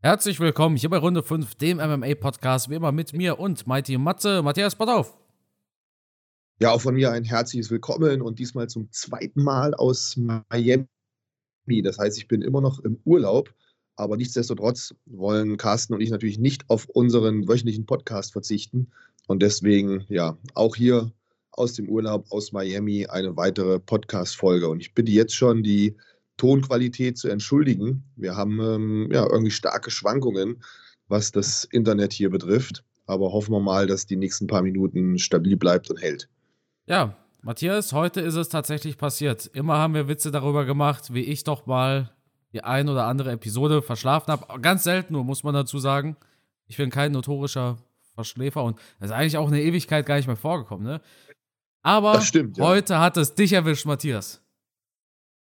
Herzlich willkommen hier bei Runde 5, dem MMA-Podcast, wie immer mit mir und Mighty Matze. Matthias, pass auf. Ja, auch von mir ein herzliches Willkommen und diesmal zum zweiten Mal aus Miami. Das heißt, ich bin immer noch im Urlaub, aber nichtsdestotrotz wollen Carsten und ich natürlich nicht auf unseren wöchentlichen Podcast verzichten und deswegen, ja, auch hier aus dem Urlaub aus Miami eine weitere Podcast-Folge. Und ich bitte jetzt schon die Tonqualität zu entschuldigen. Wir haben ähm, ja irgendwie starke Schwankungen, was das Internet hier betrifft. Aber hoffen wir mal, dass die nächsten paar Minuten stabil bleibt und hält. Ja, Matthias, heute ist es tatsächlich passiert. Immer haben wir Witze darüber gemacht, wie ich doch mal die ein oder andere Episode verschlafen habe. Ganz selten nur, muss man dazu sagen. Ich bin kein notorischer Verschläfer und das ist eigentlich auch eine Ewigkeit gar nicht mehr vorgekommen, ne? Aber stimmt, ja. heute hat es dich erwischt, Matthias.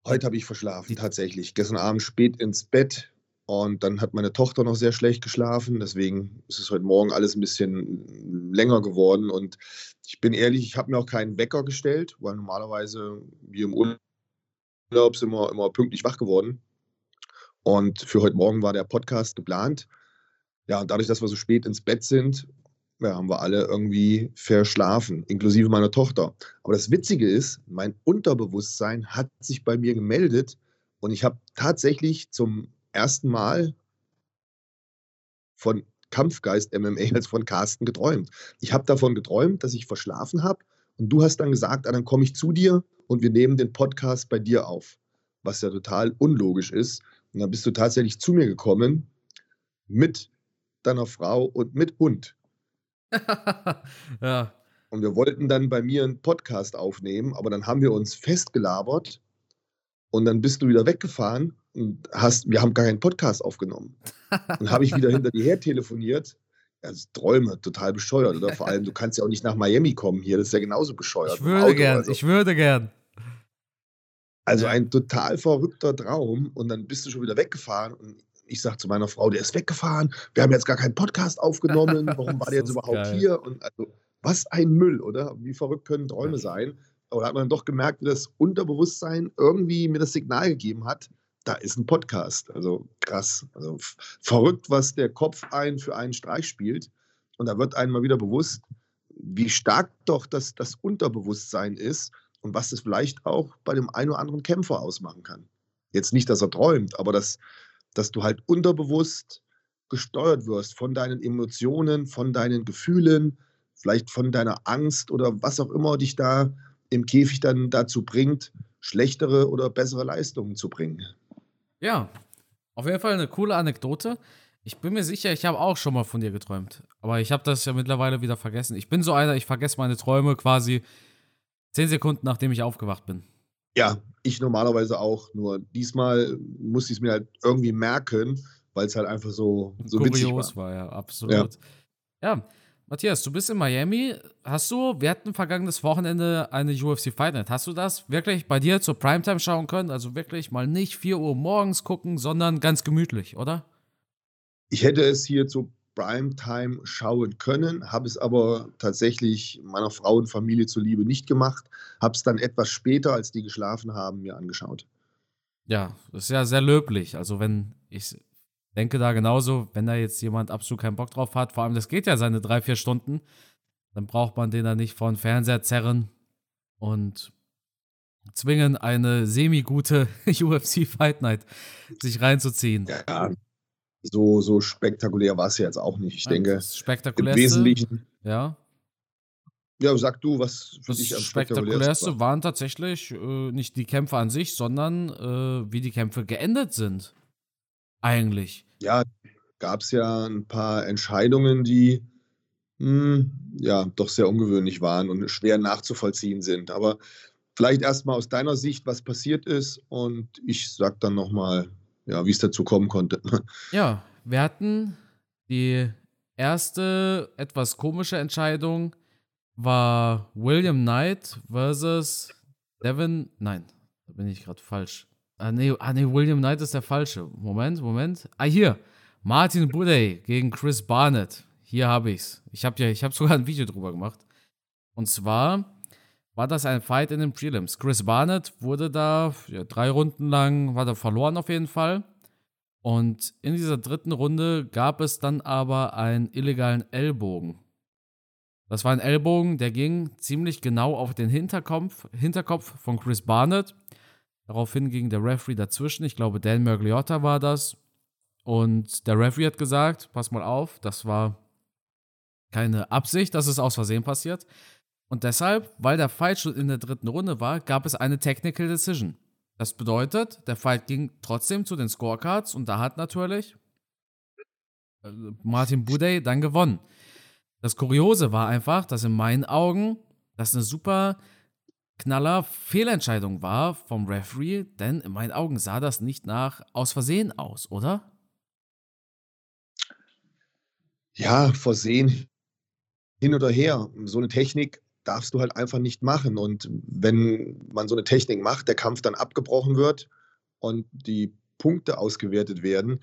Heute habe ich verschlafen, tatsächlich. Gestern Abend spät ins Bett und dann hat meine Tochter noch sehr schlecht geschlafen. Deswegen ist es heute Morgen alles ein bisschen länger geworden. Und ich bin ehrlich, ich habe mir auch keinen Wecker gestellt, weil normalerweise wir im Urlaub sind wir immer pünktlich wach geworden. Und für heute Morgen war der Podcast geplant. Ja, und dadurch, dass wir so spät ins Bett sind, ja, haben wir alle irgendwie verschlafen, inklusive meiner Tochter. Aber das Witzige ist, mein Unterbewusstsein hat sich bei mir gemeldet und ich habe tatsächlich zum ersten Mal von Kampfgeist MMA als von Carsten geträumt. Ich habe davon geträumt, dass ich verschlafen habe und du hast dann gesagt, ah, dann komme ich zu dir und wir nehmen den Podcast bei dir auf, was ja total unlogisch ist. Und dann bist du tatsächlich zu mir gekommen mit deiner Frau und mit Hund. ja. Und wir wollten dann bei mir einen Podcast aufnehmen, aber dann haben wir uns festgelabert und dann bist du wieder weggefahren und hast, wir haben gar keinen Podcast aufgenommen. Dann habe ich wieder hinter dir her telefoniert. Also Träume, total bescheuert. Oder vor allem, du kannst ja auch nicht nach Miami kommen hier, das ist ja genauso bescheuert. Ich würde gern, also. ich würde gern. Also ein total verrückter Traum und dann bist du schon wieder weggefahren und ich sage zu meiner Frau, der ist weggefahren, wir haben jetzt gar keinen Podcast aufgenommen, warum war der jetzt überhaupt geil. hier? Und also, was ein Müll, oder? Wie verrückt können Träume sein? Aber da hat man dann doch gemerkt, wie das Unterbewusstsein irgendwie mir das Signal gegeben hat, da ist ein Podcast. Also krass. Also verrückt, was der Kopf ein für einen Streich spielt. Und da wird einem mal wieder bewusst, wie stark doch das, das Unterbewusstsein ist und was das vielleicht auch bei dem einen oder anderen Kämpfer ausmachen kann. Jetzt nicht, dass er träumt, aber dass, dass du halt unterbewusst gesteuert wirst von deinen Emotionen, von deinen Gefühlen, vielleicht von deiner Angst oder was auch immer dich da im Käfig dann dazu bringt, schlechtere oder bessere Leistungen zu bringen. Ja, auf jeden Fall eine coole Anekdote. Ich bin mir sicher, ich habe auch schon mal von dir geträumt. Aber ich habe das ja mittlerweile wieder vergessen. Ich bin so einer, ich vergesse meine Träume quasi zehn Sekunden, nachdem ich aufgewacht bin. Ja, ich normalerweise auch. Nur diesmal muss ich es mir halt irgendwie merken, weil es halt einfach so, so Kurios war. war. ja, absolut. Ja. ja. Matthias, du bist in Miami. Hast du, wir hatten vergangenes Wochenende eine UFC Fight Night. Hast du das wirklich bei dir zur Primetime schauen können? Also wirklich mal nicht 4 Uhr morgens gucken, sondern ganz gemütlich, oder? Ich hätte es hier zu Primetime schauen können, habe es aber tatsächlich meiner Frau und Familie zuliebe nicht gemacht, habe es dann etwas später, als die geschlafen haben, mir angeschaut. Ja, das ist ja sehr löblich. Also wenn ich denke da genauso, wenn da jetzt jemand absolut keinen Bock drauf hat, vor allem das geht ja seine drei, vier Stunden, dann braucht man den da nicht vor den Fernseher zerren und zwingen, eine semi-gute UFC Fight Night sich reinzuziehen. Ja, so, so spektakulär war es ja jetzt auch nicht. Ich denke, im Wesentlichen. Ja. Ja, sag du, was für das dich am spektakulärste war. waren tatsächlich äh, nicht die Kämpfe an sich, sondern äh, wie die Kämpfe geendet sind. Eigentlich. Ja, gab es ja ein paar Entscheidungen, die mh, hm, ja doch sehr ungewöhnlich waren und schwer nachzuvollziehen sind. Aber vielleicht erstmal aus deiner Sicht, was passiert ist und ich sag dann nochmal, ja, wie es dazu kommen konnte. Ja, wir hatten die erste etwas komische Entscheidung war William Knight versus Devin. Nein, da bin ich gerade falsch. Ah nee, ah, nee, William Knight ist der falsche. Moment, Moment. Ah, hier. Martin Buday gegen Chris Barnett. Hier habe ich's. Ich habe ja, ich habe sogar ein Video drüber gemacht. Und zwar war das ein Fight in den Prelims. Chris Barnett wurde da ja, drei Runden lang, war da verloren auf jeden Fall. Und in dieser dritten Runde gab es dann aber einen illegalen Ellbogen. Das war ein Ellbogen, der ging ziemlich genau auf den Hinterkopf, Hinterkopf von Chris Barnett. Daraufhin ging der Referee dazwischen. Ich glaube, Dan Mergliotta war das. Und der Referee hat gesagt: Pass mal auf, das war keine Absicht, dass es aus Versehen passiert. Und deshalb, weil der Fight schon in der dritten Runde war, gab es eine Technical Decision. Das bedeutet, der Fight ging trotzdem zu den Scorecards und da hat natürlich äh, Martin Budey dann gewonnen. Das Kuriose war einfach, dass in meinen Augen das eine super knaller Fehlentscheidung war vom Referee, denn in meinen Augen sah das nicht nach aus Versehen aus, oder? Ja, Versehen hin oder her. So eine Technik darfst du halt einfach nicht machen. Und wenn man so eine Technik macht, der Kampf dann abgebrochen wird und die Punkte ausgewertet werden,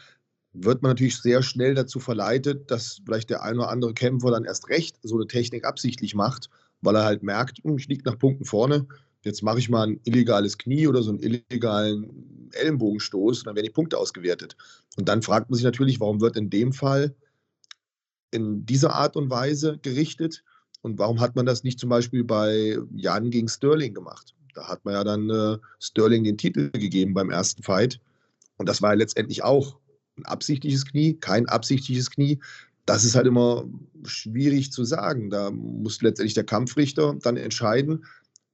wird man natürlich sehr schnell dazu verleitet, dass vielleicht der ein oder andere Kämpfer dann erst recht so eine Technik absichtlich macht, weil er halt merkt, hm, ich liege nach Punkten vorne, jetzt mache ich mal ein illegales Knie oder so einen illegalen Ellenbogenstoß und dann werden die Punkte ausgewertet. Und dann fragt man sich natürlich, warum wird in dem Fall in dieser Art und Weise gerichtet und warum hat man das nicht zum Beispiel bei Jan gegen Sterling gemacht? Da hat man ja dann äh, Sterling den Titel gegeben beim ersten Fight. Und das war ja letztendlich auch ein absichtliches Knie, kein absichtliches Knie. Das ist halt immer schwierig zu sagen. Da muss letztendlich der Kampfrichter dann entscheiden,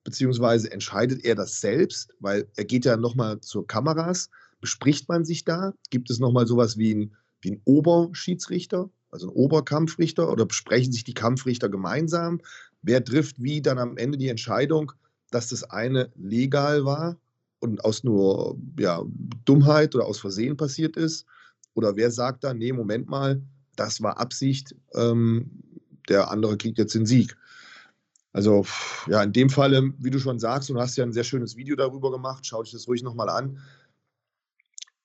beziehungsweise entscheidet er das selbst, weil er geht ja nochmal zur Kameras. Bespricht man sich da? Gibt es nochmal sowas wie ein, wie ein Oberschiedsrichter? Also ein Oberkampfrichter, oder besprechen sich die Kampfrichter gemeinsam? Wer trifft wie dann am Ende die Entscheidung, dass das eine legal war und aus nur ja, Dummheit oder aus Versehen passiert ist? Oder wer sagt dann, nee, Moment mal, das war Absicht, ähm, der andere kriegt jetzt den Sieg? Also, ja, in dem Fall, wie du schon sagst, und du hast ja ein sehr schönes Video darüber gemacht, schau dich das ruhig nochmal an.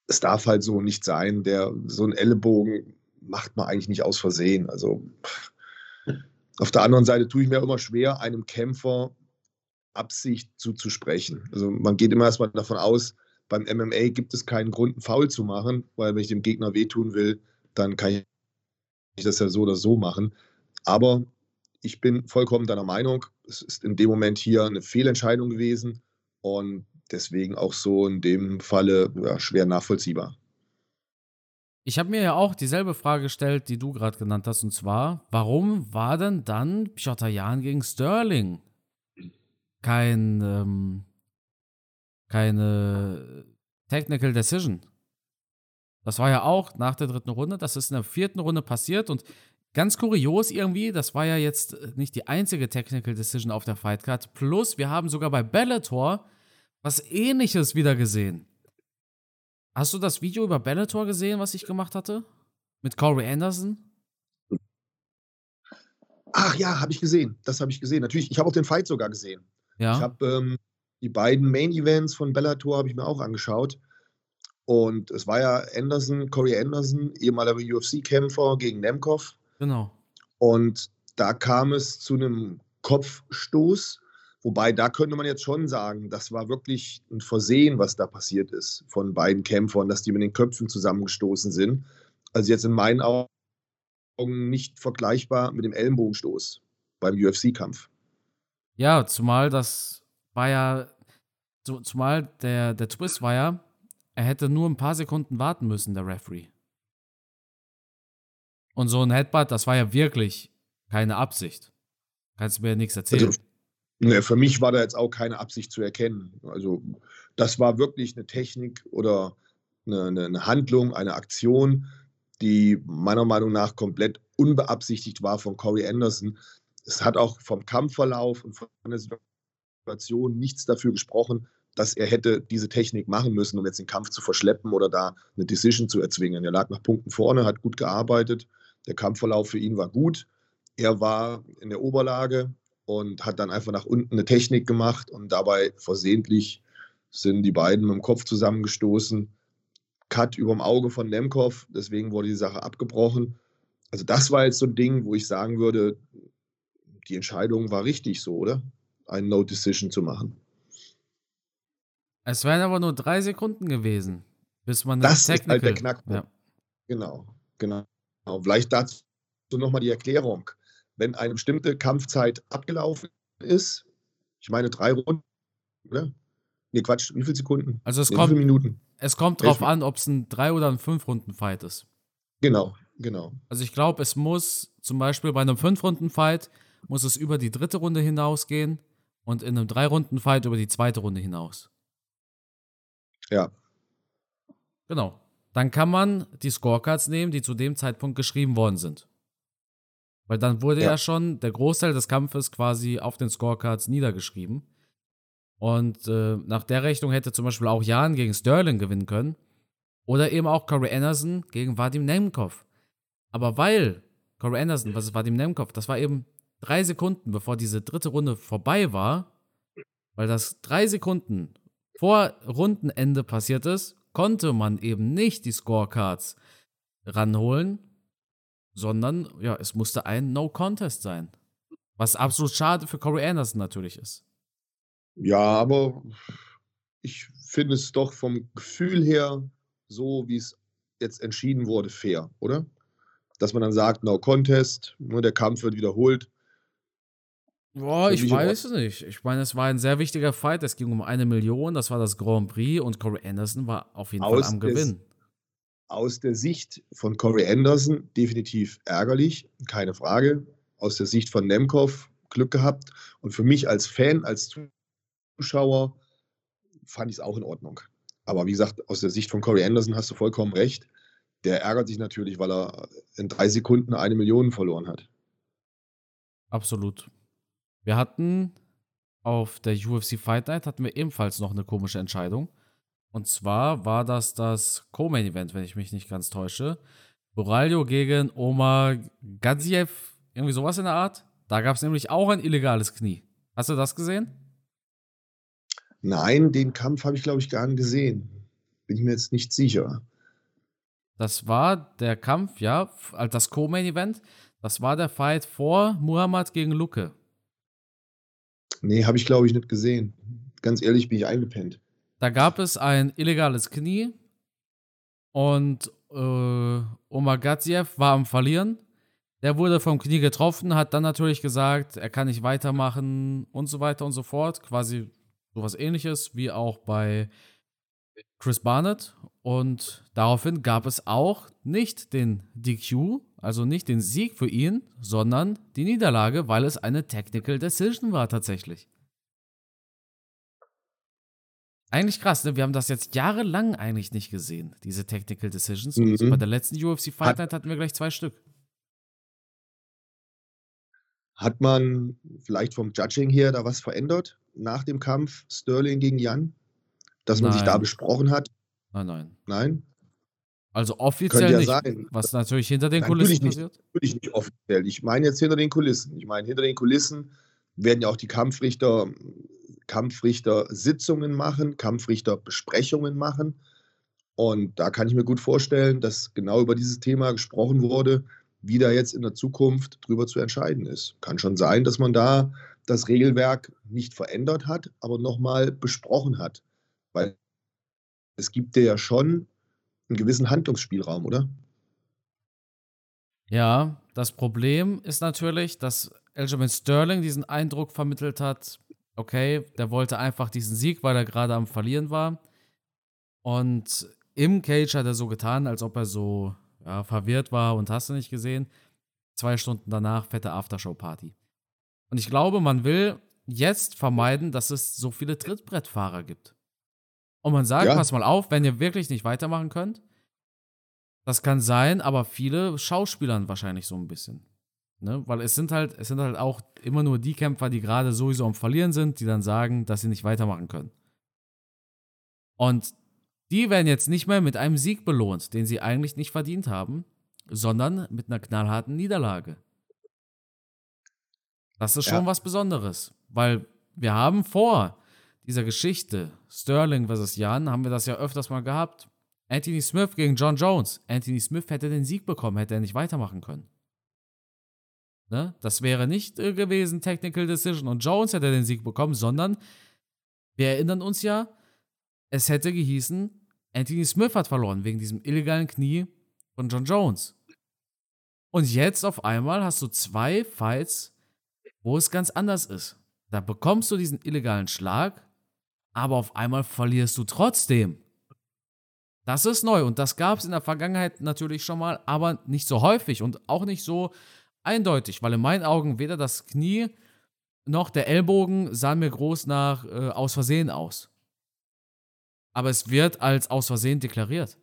Es darf halt so nicht sein, der so ein Ellenbogen macht man eigentlich nicht aus Versehen. Also auf der anderen Seite tue ich mir immer schwer, einem Kämpfer Absicht zuzusprechen. Also man geht immer erstmal davon aus, beim MMA gibt es keinen Grund, einen Foul zu machen, weil wenn ich dem Gegner wehtun will, dann kann ich das ja so oder so machen. Aber ich bin vollkommen deiner Meinung, es ist in dem Moment hier eine Fehlentscheidung gewesen und deswegen auch so in dem Falle ja, schwer nachvollziehbar. Ich habe mir ja auch dieselbe Frage gestellt, die du gerade genannt hast, und zwar, warum war denn dann Piotr Jan gegen Sterling kein, ähm, keine Technical Decision? Das war ja auch nach der dritten Runde, das ist in der vierten Runde passiert und ganz kurios irgendwie, das war ja jetzt nicht die einzige Technical Decision auf der Fightcard, plus wir haben sogar bei Bellator was ähnliches wieder gesehen. Hast du das Video über Bellator gesehen, was ich gemacht hatte? Mit Corey Anderson? Ach ja, habe ich gesehen. Das habe ich gesehen. Natürlich, ich habe auch den Fight sogar gesehen. Ja. Ich habe ähm, die beiden Main Events von Bellator habe ich mir auch angeschaut. Und es war ja Anderson, Corey Anderson, ehemaliger UFC-Kämpfer gegen Nemkov. Genau. Und da kam es zu einem Kopfstoß Wobei, da könnte man jetzt schon sagen, das war wirklich ein Versehen, was da passiert ist von beiden Kämpfern, dass die mit den Köpfen zusammengestoßen sind. Also jetzt in meinen Augen nicht vergleichbar mit dem Ellenbogenstoß beim UFC-Kampf. Ja, zumal das war ja, zumal der, der Twist war ja, er hätte nur ein paar Sekunden warten müssen, der Referee. Und so ein Headbutt, das war ja wirklich keine Absicht. Kannst du mir ja nichts erzählen. Also, für mich war da jetzt auch keine Absicht zu erkennen. Also das war wirklich eine Technik oder eine, eine Handlung, eine Aktion, die meiner Meinung nach komplett unbeabsichtigt war von Corey Anderson. Es hat auch vom Kampfverlauf und von der Situation nichts dafür gesprochen, dass er hätte diese Technik machen müssen, um jetzt den Kampf zu verschleppen oder da eine Decision zu erzwingen. Er lag nach Punkten vorne, hat gut gearbeitet. Der Kampfverlauf für ihn war gut. Er war in der Oberlage, und hat dann einfach nach unten eine Technik gemacht und dabei versehentlich sind die beiden mit dem Kopf zusammengestoßen. Cut über dem Auge von Nemkov, deswegen wurde die Sache abgebrochen. Also das war jetzt so ein Ding, wo ich sagen würde, die Entscheidung war richtig so, oder? Ein No-Decision zu machen. Es wären aber nur drei Sekunden gewesen. Bis man das Technical, ist halt der Knackpunkt. Ja. Genau, genau. Vielleicht dazu nochmal die Erklärung. Wenn eine bestimmte Kampfzeit abgelaufen ist, ich meine drei Runden, oder? Nee, Quatsch, wie viele Sekunden? Also es nee, kommt, Minuten? Es kommt drauf an, ob es ein drei oder ein fünf Runden Fight ist. Genau, genau. Also ich glaube, es muss zum Beispiel bei einem fünf Runden Fight muss es über die dritte Runde hinausgehen und in einem drei Runden Fight über die zweite Runde hinaus. Ja. Genau. Dann kann man die Scorecards nehmen, die zu dem Zeitpunkt geschrieben worden sind. Weil dann wurde ja, ja schon der Großteil des Kampfes quasi auf den Scorecards niedergeschrieben. Und äh, nach der Rechnung hätte zum Beispiel auch Jan gegen Sterling gewinnen können. Oder eben auch Corey Anderson gegen Vadim Nemkov. Aber weil Corey Anderson, was ist Vadim Nemkov, das war eben drei Sekunden, bevor diese dritte Runde vorbei war, weil das drei Sekunden vor Rundenende passiert ist, konnte man eben nicht die Scorecards ranholen, sondern ja, es musste ein No-Contest sein. Was absolut schade für Corey Anderson natürlich ist. Ja, aber ich finde es doch vom Gefühl her so, wie es jetzt entschieden wurde, fair, oder? Dass man dann sagt, no contest, nur der Kampf wird wiederholt. Boah, ich weiß es nicht. Ich meine, es war ein sehr wichtiger Fight. Es ging um eine Million. Das war das Grand Prix und Corey Anderson war auf jeden aus Fall am Gewinn. Aus der Sicht von Corey Anderson definitiv ärgerlich, keine Frage. Aus der Sicht von Nemkov Glück gehabt. Und für mich als Fan, als Zuschauer fand ich es auch in Ordnung. Aber wie gesagt, aus der Sicht von Corey Anderson hast du vollkommen recht. Der ärgert sich natürlich, weil er in drei Sekunden eine Million verloren hat. Absolut. Wir hatten auf der UFC Fight Night hatten wir ebenfalls noch eine komische Entscheidung. Und zwar war das das Co-Main Event, wenn ich mich nicht ganz täusche. Boralio gegen Omar Gadziev, irgendwie sowas in der Art. Da gab es nämlich auch ein illegales Knie. Hast du das gesehen? Nein, den Kampf habe ich, glaube ich, gar nicht gesehen. Bin ich mir jetzt nicht sicher. Das war der Kampf, ja, das Co-Main-Event. Das war der Fight vor Muhammad gegen Luke. Nee, habe ich, glaube ich, nicht gesehen. Ganz ehrlich, bin ich eingepennt. Da gab es ein illegales Knie und äh, Omar Gadziev war am Verlieren. Der wurde vom Knie getroffen, hat dann natürlich gesagt, er kann nicht weitermachen und so weiter und so fort. Quasi sowas ähnliches wie auch bei Chris Barnett. Und daraufhin gab es auch nicht den DQ, also nicht den Sieg für ihn, sondern die Niederlage, weil es eine Technical Decision war tatsächlich. Eigentlich krass, ne? Wir haben das jetzt jahrelang eigentlich nicht gesehen, diese Technical Decisions. Mhm. Und bei der letzten UFC Fight Night hatten wir gleich zwei Stück. Hat man vielleicht vom Judging her da was verändert? nach dem Kampf Sterling gegen Jan? Dass man nein. sich da besprochen hat? Nein, nein. Nein? Also offiziell ja nicht, sein. was natürlich hinter den Kulissen natürlich passiert? Nicht, natürlich nicht offiziell. Ich meine jetzt hinter den Kulissen. Ich meine, hinter den Kulissen werden ja auch die Kampfrichter Kampfrichter Sitzungen machen, Kampfrichter Besprechungen machen. Und da kann ich mir gut vorstellen, dass genau über dieses Thema gesprochen wurde, wie da jetzt in der Zukunft drüber zu entscheiden ist. Kann schon sein, dass man da das Regelwerk nicht verändert hat, aber nochmal besprochen hat. Weil es gibt ja schon einen gewissen Handlungsspielraum, oder? Ja, das Problem ist natürlich, dass Elgin Sterling diesen Eindruck vermittelt hat, okay, der wollte einfach diesen Sieg, weil er gerade am Verlieren war. Und im Cage hat er so getan, als ob er so ja, verwirrt war und hast du nicht gesehen. Zwei Stunden danach fette Aftershow-Party. Und ich glaube, man will jetzt vermeiden, dass es so viele Trittbrettfahrer gibt. Und man sagt, ja. pass mal auf, wenn ihr wirklich nicht weitermachen könnt. Das kann sein, aber viele Schauspielern wahrscheinlich so ein bisschen. Ne? Weil es sind halt, es sind halt auch immer nur die Kämpfer, die gerade sowieso am Verlieren sind, die dann sagen, dass sie nicht weitermachen können. Und die werden jetzt nicht mehr mit einem Sieg belohnt, den sie eigentlich nicht verdient haben, sondern mit einer knallharten Niederlage. Das ist schon ja. was Besonderes, weil wir haben vor dieser Geschichte Sterling versus Jan, haben wir das ja öfters mal gehabt. Anthony Smith gegen John Jones. Anthony Smith hätte den Sieg bekommen, hätte er nicht weitermachen können. Ne? Das wäre nicht äh, gewesen, Technical Decision und Jones hätte den Sieg bekommen, sondern wir erinnern uns ja, es hätte gehießen, Anthony Smith hat verloren wegen diesem illegalen Knie von John Jones. Und jetzt auf einmal hast du zwei Fights, wo es ganz anders ist. Da bekommst du diesen illegalen Schlag, aber auf einmal verlierst du trotzdem. Das ist neu und das gab es in der Vergangenheit natürlich schon mal, aber nicht so häufig und auch nicht so eindeutig, weil in meinen Augen weder das Knie noch der Ellbogen sahen mir groß nach äh, aus Versehen aus. Aber es wird als aus Versehen deklariert.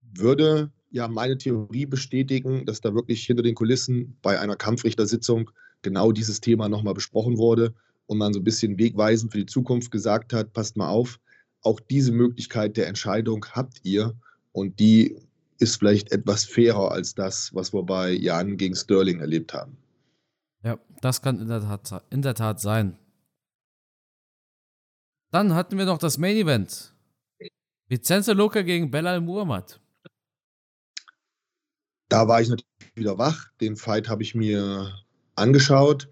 Würde ja meine Theorie bestätigen, dass da wirklich hinter den Kulissen bei einer Kampfrichtersitzung genau dieses Thema nochmal besprochen wurde und man so ein bisschen wegweisend für die Zukunft gesagt hat, passt mal auf, auch diese Möglichkeit der Entscheidung habt ihr und die ist vielleicht etwas fairer als das, was wir bei Jan gegen Sterling erlebt haben. Ja, das kann in der Tat, in der Tat sein. Dann hatten wir noch das Main Event. Vicenzo Luca gegen Belal Muhammad. Da war ich natürlich wieder wach. Den Fight habe ich mir angeschaut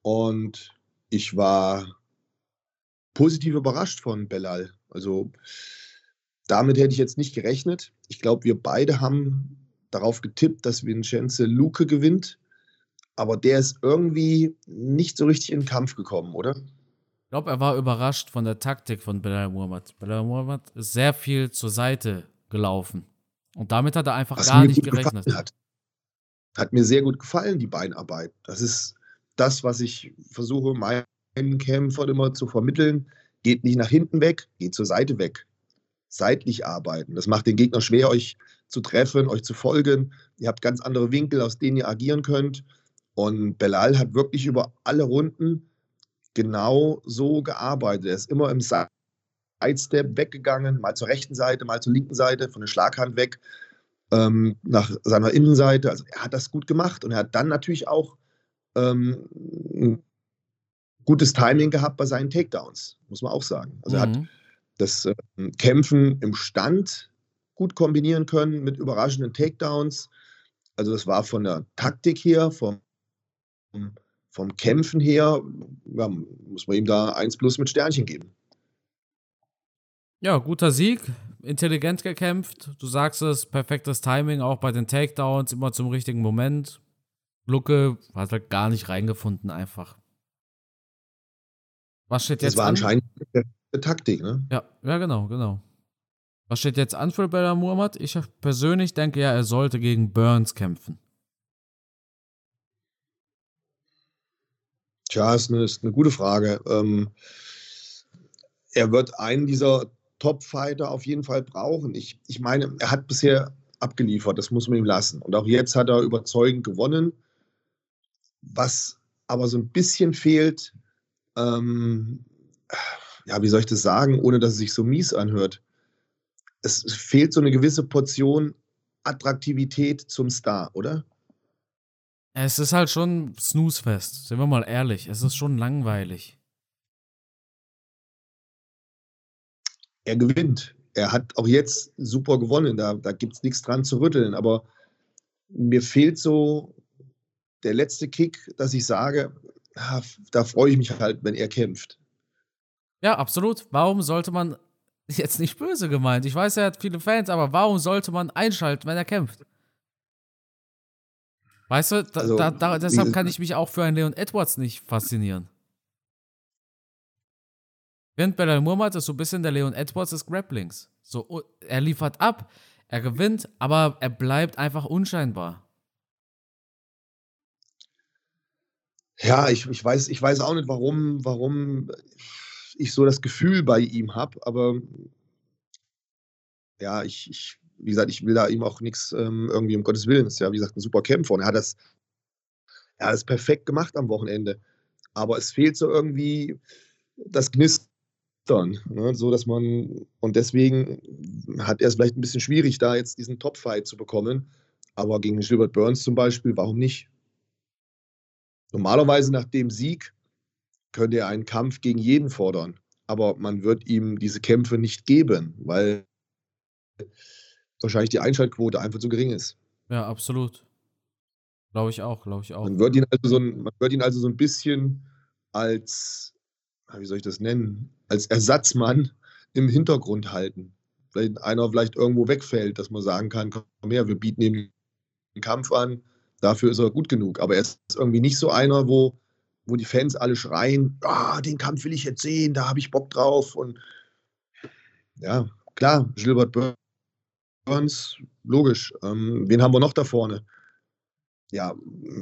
und ich war positiv überrascht von Belal. Also damit hätte ich jetzt nicht gerechnet. Ich glaube, wir beide haben darauf getippt, dass Vincenzo Luke gewinnt. Aber der ist irgendwie nicht so richtig in den Kampf gekommen, oder? Ich glaube, er war überrascht von der Taktik von Belal Muhammad. Belal Muhammad ist sehr viel zur Seite gelaufen. Und damit hat er einfach Was gar nicht gerechnet. Hat. hat mir sehr gut gefallen, die Beinarbeit. Das ist das, was ich versuche, meinen Kämpfern immer zu vermitteln. Geht nicht nach hinten weg, geht zur Seite weg. Seitlich arbeiten. Das macht den Gegner schwer, euch zu treffen, euch zu folgen. Ihr habt ganz andere Winkel, aus denen ihr agieren könnt. Und Belal hat wirklich über alle Runden genau so gearbeitet. Er ist immer im Sidestep weggegangen, mal zur rechten Seite, mal zur linken Seite, von der Schlaghand weg, ähm, nach seiner Innenseite. Also er hat das gut gemacht und er hat dann natürlich auch ähm, gutes Timing gehabt bei seinen Takedowns, muss man auch sagen. Also mhm. er hat mhm. Das äh, Kämpfen im Stand gut kombinieren können mit überraschenden Takedowns. Also das war von der Taktik her, vom, vom Kämpfen her, ja, muss man ihm da 1 plus mit Sternchen geben. Ja, guter Sieg, intelligent gekämpft. Du sagst es, perfektes Timing, auch bei den Takedowns, immer zum richtigen Moment. Lucke hat halt gar nicht reingefunden, einfach. Was steht jetzt an? Das war anscheinend eine Taktik, ne? Ja, ja, genau, genau. Was steht jetzt an für Bella Muhammad? Ich persönlich denke ja, er sollte gegen Burns kämpfen. Tja, ist eine, ist eine gute Frage. Ähm, er wird einen dieser Top-Fighter auf jeden Fall brauchen. Ich, ich meine, er hat bisher abgeliefert, das muss man ihm lassen. Und auch jetzt hat er überzeugend gewonnen. Was aber so ein bisschen fehlt, ähm, ja, wie soll ich das sagen, ohne dass es sich so mies anhört? Es fehlt so eine gewisse Portion Attraktivität zum Star, oder? Es ist halt schon Snoozefest, sind wir mal ehrlich. Es ist schon langweilig. Er gewinnt. Er hat auch jetzt super gewonnen. Da, da gibt es nichts dran zu rütteln. Aber mir fehlt so der letzte Kick, dass ich sage, da freue ich mich halt, wenn er kämpft. Ja, absolut. Warum sollte man, jetzt nicht böse gemeint, ich weiß, er hat viele Fans, aber warum sollte man einschalten, wenn er kämpft? Weißt du, da, also, da, da, deshalb kann ich mich auch für einen Leon Edwards nicht faszinieren. Während Belal Muhammad ist so ein bisschen der Leon Edwards des Grapplings. So, oh, er liefert ab, er gewinnt, aber er bleibt einfach unscheinbar. Ja, ich, ich, weiß, ich weiß auch nicht, warum, warum ich so das Gefühl bei ihm habe, aber ja, ich, ich, wie gesagt, ich will da ihm auch nichts ähm, irgendwie um Gottes Willen. Das ist ja, wie gesagt, ein super Kämpfer und er hat das, er hat das perfekt gemacht am Wochenende. Aber es fehlt so irgendwie das Knistern, ne? so dass man, und deswegen hat er es vielleicht ein bisschen schwierig, da jetzt diesen Top-Fight zu bekommen. Aber gegen Gilbert Burns zum Beispiel, warum nicht? Normalerweise nach dem Sieg könnte er einen Kampf gegen jeden fordern, aber man wird ihm diese Kämpfe nicht geben, weil wahrscheinlich die Einschaltquote einfach zu gering ist. Ja, absolut. Glaube ich auch, glaube ich auch. Man wird ihn also so ein, man wird ihn also so ein bisschen als, wie soll ich das nennen, als Ersatzmann im Hintergrund halten. Wenn einer vielleicht irgendwo wegfällt, dass man sagen kann, komm her, wir bieten ihm den Kampf an, dafür ist er gut genug. Aber er ist irgendwie nicht so einer, wo, wo die Fans alle schreien, ah, den Kampf will ich jetzt sehen, da habe ich Bock drauf. Und ja, klar, Gilbert Burns, logisch. Ähm, wen haben wir noch da vorne? Ja,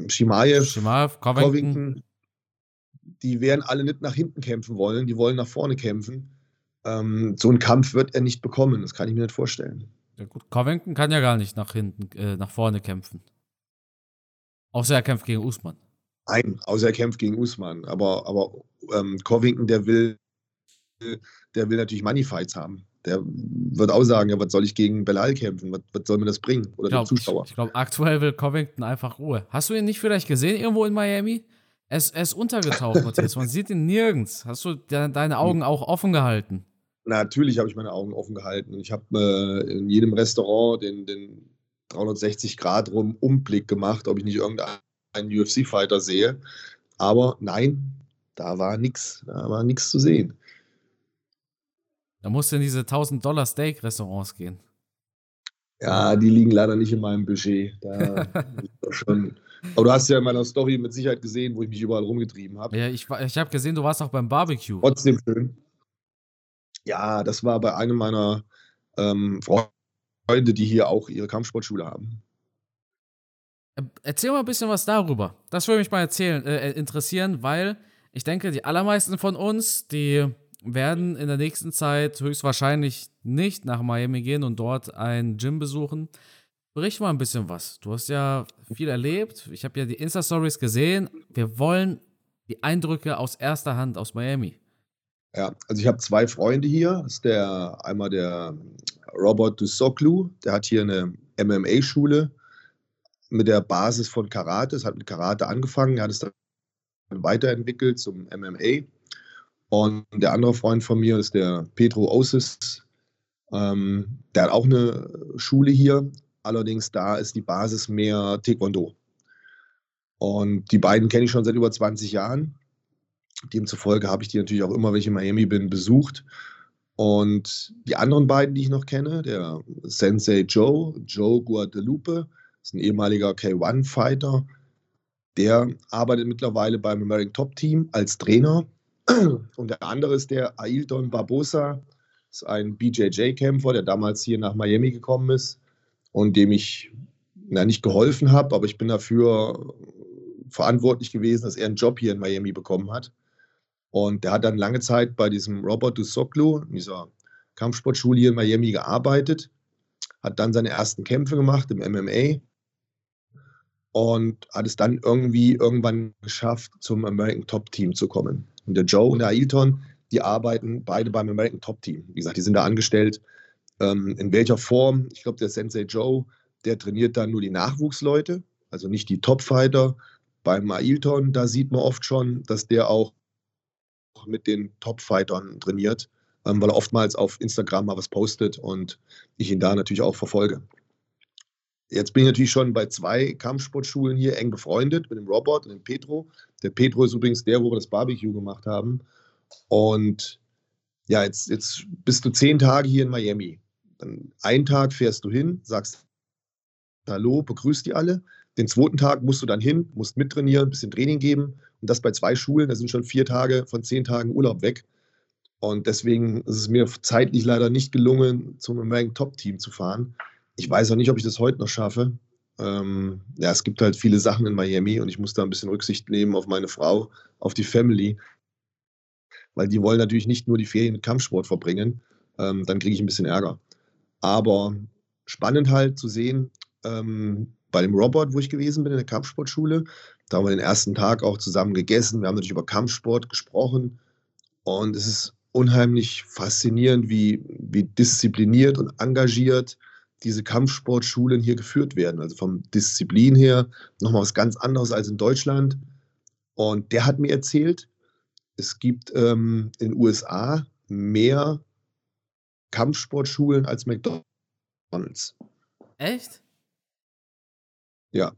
Shimaev, Shimaev Covington. Covington. Die werden alle nicht nach hinten kämpfen wollen, die wollen nach vorne kämpfen. Ähm, so einen Kampf wird er nicht bekommen, das kann ich mir nicht vorstellen. Ja gut, Covington kann ja gar nicht nach hinten, äh, nach vorne kämpfen. Außer er kämpft gegen Usman. Nein, außer er kämpft gegen Usman. Aber, aber ähm, Covington, der will, der will natürlich Moneyfights haben. Der wird auch sagen, ja, was soll ich gegen Belal kämpfen? Was, was soll mir das bringen? Oder glaub, Zuschauer? Ich, ich glaube, aktuell will Covington einfach Ruhe. Hast du ihn nicht vielleicht gesehen irgendwo in Miami? Er ist, er ist untergetaucht, Matthias. Man sieht ihn nirgends. Hast du de deine Augen auch offen gehalten? Natürlich habe ich meine Augen offen gehalten. Ich habe äh, in jedem Restaurant den, den 360-Grad-Umblick gemacht, ob ich nicht irgendeinen UFC-Fighter sehe. Aber nein, da war nichts. Da war nichts zu sehen. Da musst du in diese 1000 Dollar Steak-Restaurants gehen. Ja, die liegen leider nicht in meinem Budget. Da schon. Aber du hast ja in meiner Story mit Sicherheit gesehen, wo ich mich überall rumgetrieben habe. Ja, ich, ich habe gesehen, du warst auch beim Barbecue. Trotzdem schön. Ja, das war bei einem meiner ähm, Freunde, die hier auch ihre Kampfsportschule haben. Äh, erzähl mal ein bisschen was darüber. Das würde mich mal erzählen, äh, interessieren, weil ich denke, die allermeisten von uns, die werden in der nächsten Zeit höchstwahrscheinlich nicht nach Miami gehen und dort ein Gym besuchen. Bericht mal ein bisschen was. Du hast ja viel erlebt. Ich habe ja die Insta-Stories gesehen. Wir wollen die Eindrücke aus erster Hand aus Miami. Ja, also ich habe zwei Freunde hier. Das ist der einmal der Robert Dusoklu, der hat hier eine MMA-Schule mit der Basis von Karate. Es hat mit Karate angefangen, er hat es dann weiterentwickelt zum MMA. Und der andere Freund von mir ist der Pedro Osis. Ähm, der hat auch eine Schule hier. Allerdings da ist die Basis mehr Taekwondo. Und die beiden kenne ich schon seit über 20 Jahren. Demzufolge habe ich die natürlich auch immer, wenn ich in Miami bin, besucht. Und die anderen beiden, die ich noch kenne, der Sensei Joe, Joe Guadalupe, ist ein ehemaliger K1-Fighter. Der arbeitet mittlerweile beim American Top Team als Trainer und der andere ist der Ailton Barbosa, ist ein BJJ-Kämpfer, der damals hier nach Miami gekommen ist und dem ich na, nicht geholfen habe, aber ich bin dafür verantwortlich gewesen, dass er einen Job hier in Miami bekommen hat. Und der hat dann lange Zeit bei diesem Robert Dusoklo, dieser Kampfsportschule hier in Miami gearbeitet, hat dann seine ersten Kämpfe gemacht im MMA und hat es dann irgendwie irgendwann geschafft, zum American Top Team zu kommen. Und der Joe und der Ailton, die arbeiten beide beim American Top Team. Wie gesagt, die sind da angestellt. Ähm, in welcher Form? Ich glaube, der Sensei Joe, der trainiert dann nur die Nachwuchsleute, also nicht die Topfighter. Beim Ailton, da sieht man oft schon, dass der auch mit den Topfightern trainiert, ähm, weil er oftmals auf Instagram mal was postet und ich ihn da natürlich auch verfolge. Jetzt bin ich natürlich schon bei zwei Kampfsportschulen hier eng befreundet mit dem Robert und dem Petro. Der Petro ist übrigens der, wo wir das Barbecue gemacht haben. Und ja, jetzt, jetzt bist du zehn Tage hier in Miami. Dann einen Tag fährst du hin, sagst Hallo, begrüßt die alle. Den zweiten Tag musst du dann hin, musst mittrainieren, ein bisschen Training geben. Und das bei zwei Schulen, da sind schon vier Tage von zehn Tagen Urlaub weg. Und deswegen ist es mir zeitlich leider nicht gelungen, zum American Top Team zu fahren. Ich weiß auch nicht, ob ich das heute noch schaffe. Ähm, ja, es gibt halt viele Sachen in Miami und ich muss da ein bisschen Rücksicht nehmen auf meine Frau, auf die Family, weil die wollen natürlich nicht nur die Ferien mit Kampfsport verbringen. Ähm, dann kriege ich ein bisschen Ärger. Aber spannend halt zu sehen, ähm, bei dem Robot, wo ich gewesen bin in der Kampfsportschule, da haben wir den ersten Tag auch zusammen gegessen. Wir haben natürlich über Kampfsport gesprochen und es ist unheimlich faszinierend, wie, wie diszipliniert und engagiert diese Kampfsportschulen hier geführt werden. Also vom Disziplin her nochmal was ganz anderes als in Deutschland. Und der hat mir erzählt, es gibt ähm, in den USA mehr Kampfsportschulen als McDonalds. Echt? Ja.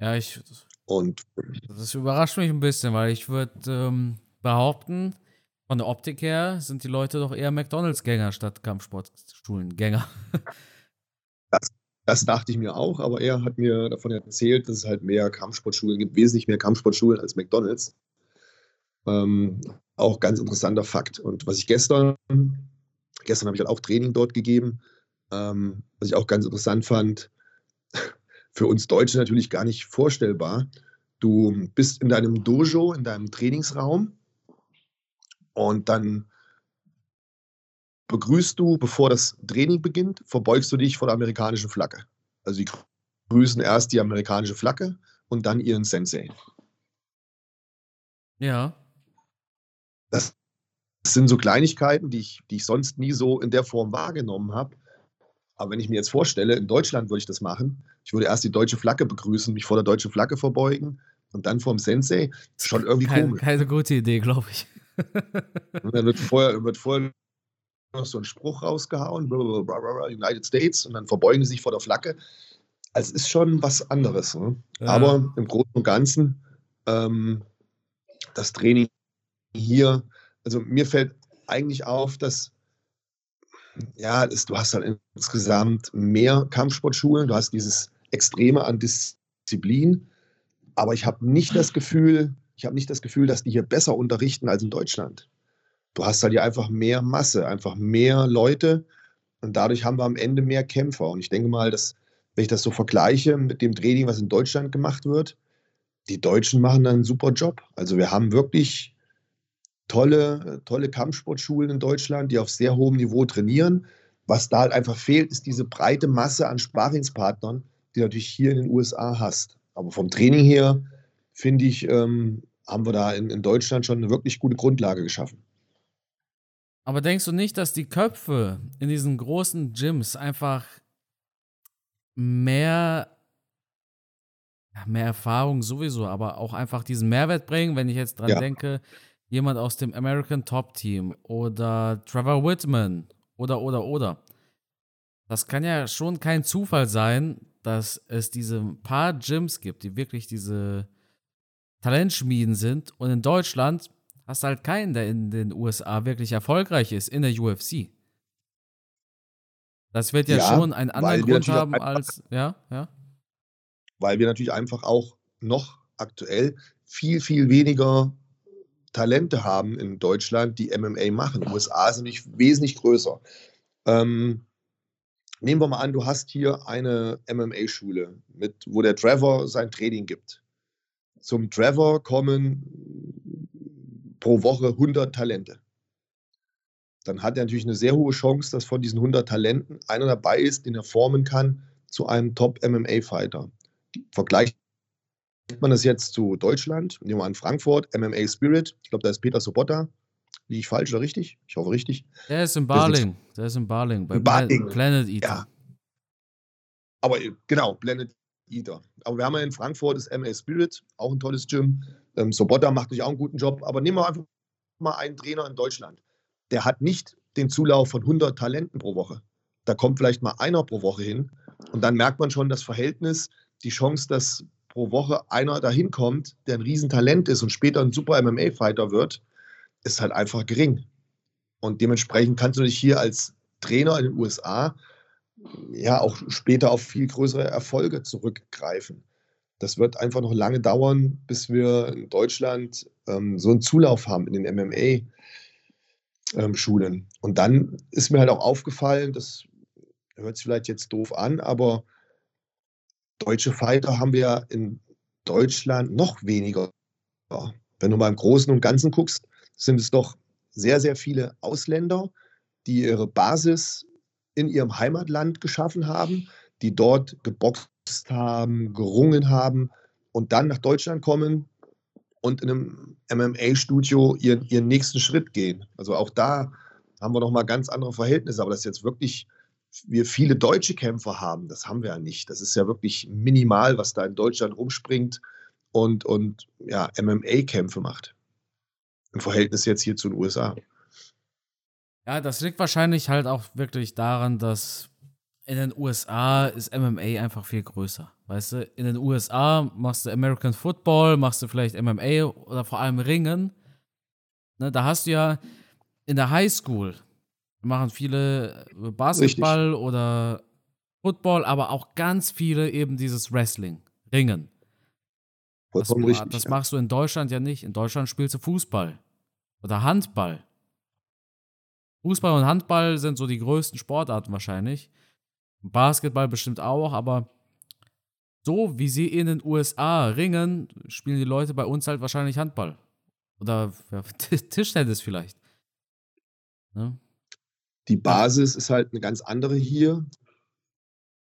Ja, ich. Und das überrascht mich ein bisschen, weil ich würde ähm, behaupten, Von der Optik her sind die Leute doch eher McDonalds-Gänger statt Kampfsportschulen-Gänger. Das, dachte ich mir auch, aber er hat mir davon erzählt, dass es halt mehr Kampfsportschulen gibt, wesentlich mehr Kampfsportschulen als McDonalds. Ähm, auch ganz interessanter Fakt. Und was ich gestern, gestern habe ich halt auch Training dort gegeben, ähm, was ich auch ganz interessant fand, für uns Deutsche natürlich gar nicht vorstellbar. Du bist in deinem Dojo, in deinem Trainingsraum und dann begrüßt du, bevor das Training beginnt, verbeugst du dich vor der amerikanischen Flagge. Also die grüßen erst die amerikanische Flagge und dann ihren Sensei. Ja. Das sind so Kleinigkeiten, die ich, die ich sonst nie so in der Form wahrgenommen habe. Aber wenn ich mir jetzt vorstelle, in Deutschland würde ich das machen, ich würde erst die deutsche Flagge begrüßen, mich vor der deutschen Flagge verbeugen und dann vom Sensei, das ist schon irgendwie keine, komisch. Keine gute Idee, glaube ich. und dann wird vorher, wird vorher noch so ein Spruch rausgehauen, United States, und dann verbeugen sie sich vor der Flagge. Also es ist schon was anderes. Ne? Ja. Aber im Großen und Ganzen, ähm, das Training hier, also mir fällt eigentlich auf, dass ja, das, du hast halt insgesamt mehr Kampfsportschulen, du hast dieses Extreme an Disziplin, aber ich habe nicht das Gefühl, ich habe nicht das Gefühl, dass die hier besser unterrichten als in Deutschland. Du hast halt hier einfach mehr Masse, einfach mehr Leute und dadurch haben wir am Ende mehr Kämpfer. Und ich denke mal, dass, wenn ich das so vergleiche mit dem Training, was in Deutschland gemacht wird, die Deutschen machen dann einen super Job. Also wir haben wirklich tolle, tolle Kampfsportschulen in Deutschland, die auf sehr hohem Niveau trainieren. Was da halt einfach fehlt, ist diese breite Masse an Sparingspartnern, die natürlich hier in den USA hast. Aber vom Training her, finde ich, ähm, haben wir da in, in Deutschland schon eine wirklich gute Grundlage geschaffen. Aber denkst du nicht, dass die Köpfe in diesen großen Gyms einfach mehr, mehr Erfahrung sowieso, aber auch einfach diesen Mehrwert bringen, wenn ich jetzt dran ja. denke, jemand aus dem American Top Team oder Trevor Whitman oder, oder, oder. Das kann ja schon kein Zufall sein, dass es diese paar Gyms gibt, die wirklich diese Talentschmieden sind. Und in Deutschland hast halt keinen, der in den USA wirklich erfolgreich ist in der UFC. Das wird ja, ja schon einen anderen Grund haben als, ja, ja. Weil wir natürlich einfach auch noch aktuell viel, viel weniger Talente haben in Deutschland, die MMA machen. Die USA sind nicht wesentlich größer. Ähm, nehmen wir mal an, du hast hier eine MMA-Schule, wo der Trevor sein Training gibt. Zum Trevor kommen pro Woche 100 Talente. Dann hat er natürlich eine sehr hohe Chance, dass von diesen 100 Talenten einer dabei ist, den er formen kann zu einem Top-MMA-Fighter. Vergleicht man das jetzt zu Deutschland, nehmen wir an Frankfurt, MMA Spirit, ich glaube, da ist Peter Sobotta. Liege ich falsch oder richtig? Ich hoffe richtig. Der ist in Barling. Der ist in Barling. Bei Barling. Planet Eater. Ja. Aber genau, Planet Eater. Aber wir haben ja in Frankfurt das MA Spirit, auch ein tolles Gym. Ähm, Sobotta macht natürlich auch einen guten Job. Aber nehmen wir einfach mal einen Trainer in Deutschland. Der hat nicht den Zulauf von 100 Talenten pro Woche. Da kommt vielleicht mal einer pro Woche hin. Und dann merkt man schon das Verhältnis, die Chance, dass pro Woche einer dahin kommt, der ein Riesentalent ist und später ein super MMA-Fighter wird, ist halt einfach gering. Und dementsprechend kannst du dich hier als Trainer in den USA ja auch später auf viel größere Erfolge zurückgreifen. Das wird einfach noch lange dauern, bis wir in Deutschland ähm, so einen Zulauf haben in den MMA-Schulen. Ähm, und dann ist mir halt auch aufgefallen, das hört sich vielleicht jetzt doof an, aber deutsche Fighter haben wir in Deutschland noch weniger. Wenn du mal im Großen und Ganzen guckst, sind es doch sehr, sehr viele Ausländer, die ihre Basis in ihrem Heimatland geschaffen haben, die dort geboxt haben, gerungen haben und dann nach Deutschland kommen und in einem MMA-Studio ihren, ihren nächsten Schritt gehen. Also auch da haben wir nochmal ganz andere Verhältnisse, aber das ist jetzt wirklich wir viele deutsche Kämpfer haben. Das haben wir ja nicht. Das ist ja wirklich minimal, was da in Deutschland rumspringt und, und ja, MMA-Kämpfe macht. Im Verhältnis jetzt hier zu den USA. Ja, das liegt wahrscheinlich halt auch wirklich daran, dass in den USA ist MMA einfach viel größer. Weißt du, in den USA machst du American Football, machst du vielleicht MMA oder vor allem Ringen. Ne, da hast du ja, in der Highschool machen viele äh, Basketball Richtig. oder Football, aber auch ganz viele eben dieses Wrestling, Ringen. Das, richtig, das machst du in Deutschland ja nicht. In Deutschland spielst du Fußball oder Handball. Fußball und Handball sind so die größten Sportarten wahrscheinlich. Basketball bestimmt auch, aber so wie sie in den USA ringen, spielen die Leute bei uns halt wahrscheinlich Handball. Oder ja, Tischtennis vielleicht. Ja. Die Basis ist halt eine ganz andere hier.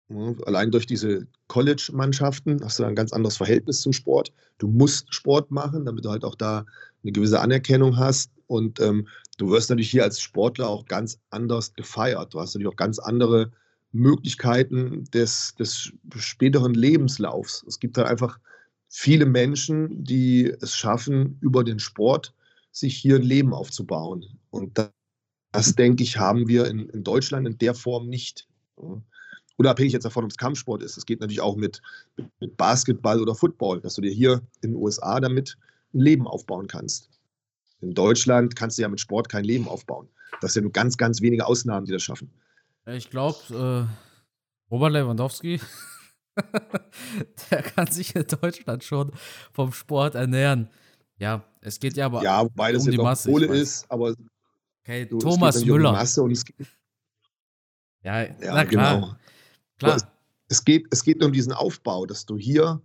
Ja, allein durch diese College-Mannschaften hast du ein ganz anderes Verhältnis zum Sport. Du musst Sport machen, damit du halt auch da eine gewisse Anerkennung hast. Und ähm, du wirst natürlich hier als Sportler auch ganz anders gefeiert. Du hast natürlich auch ganz andere Möglichkeiten des, des späteren Lebenslaufs. Es gibt halt einfach viele Menschen, die es schaffen, über den Sport sich hier ein Leben aufzubauen. Und das, das denke ich, haben wir in, in Deutschland in der Form nicht unabhängig jetzt davon, ob es Kampfsport ist. Es geht natürlich auch mit, mit, Basketball oder Football, dass du dir hier in den USA damit ein Leben aufbauen kannst. In Deutschland kannst du ja mit Sport kein Leben aufbauen. Das sind ja nur ganz, ganz wenige Ausnahmen, die das schaffen. Ich glaube, äh, Robert Lewandowski, der kann sich in Deutschland schon vom Sport ernähren. Ja, es geht ja aber ja, wobei das um die Masse Kohle ist, aber okay, du, Thomas Müller. Um ja, ja, na klar. Genau. Klar. Es, es, geht, es geht nur um diesen Aufbau, dass du hier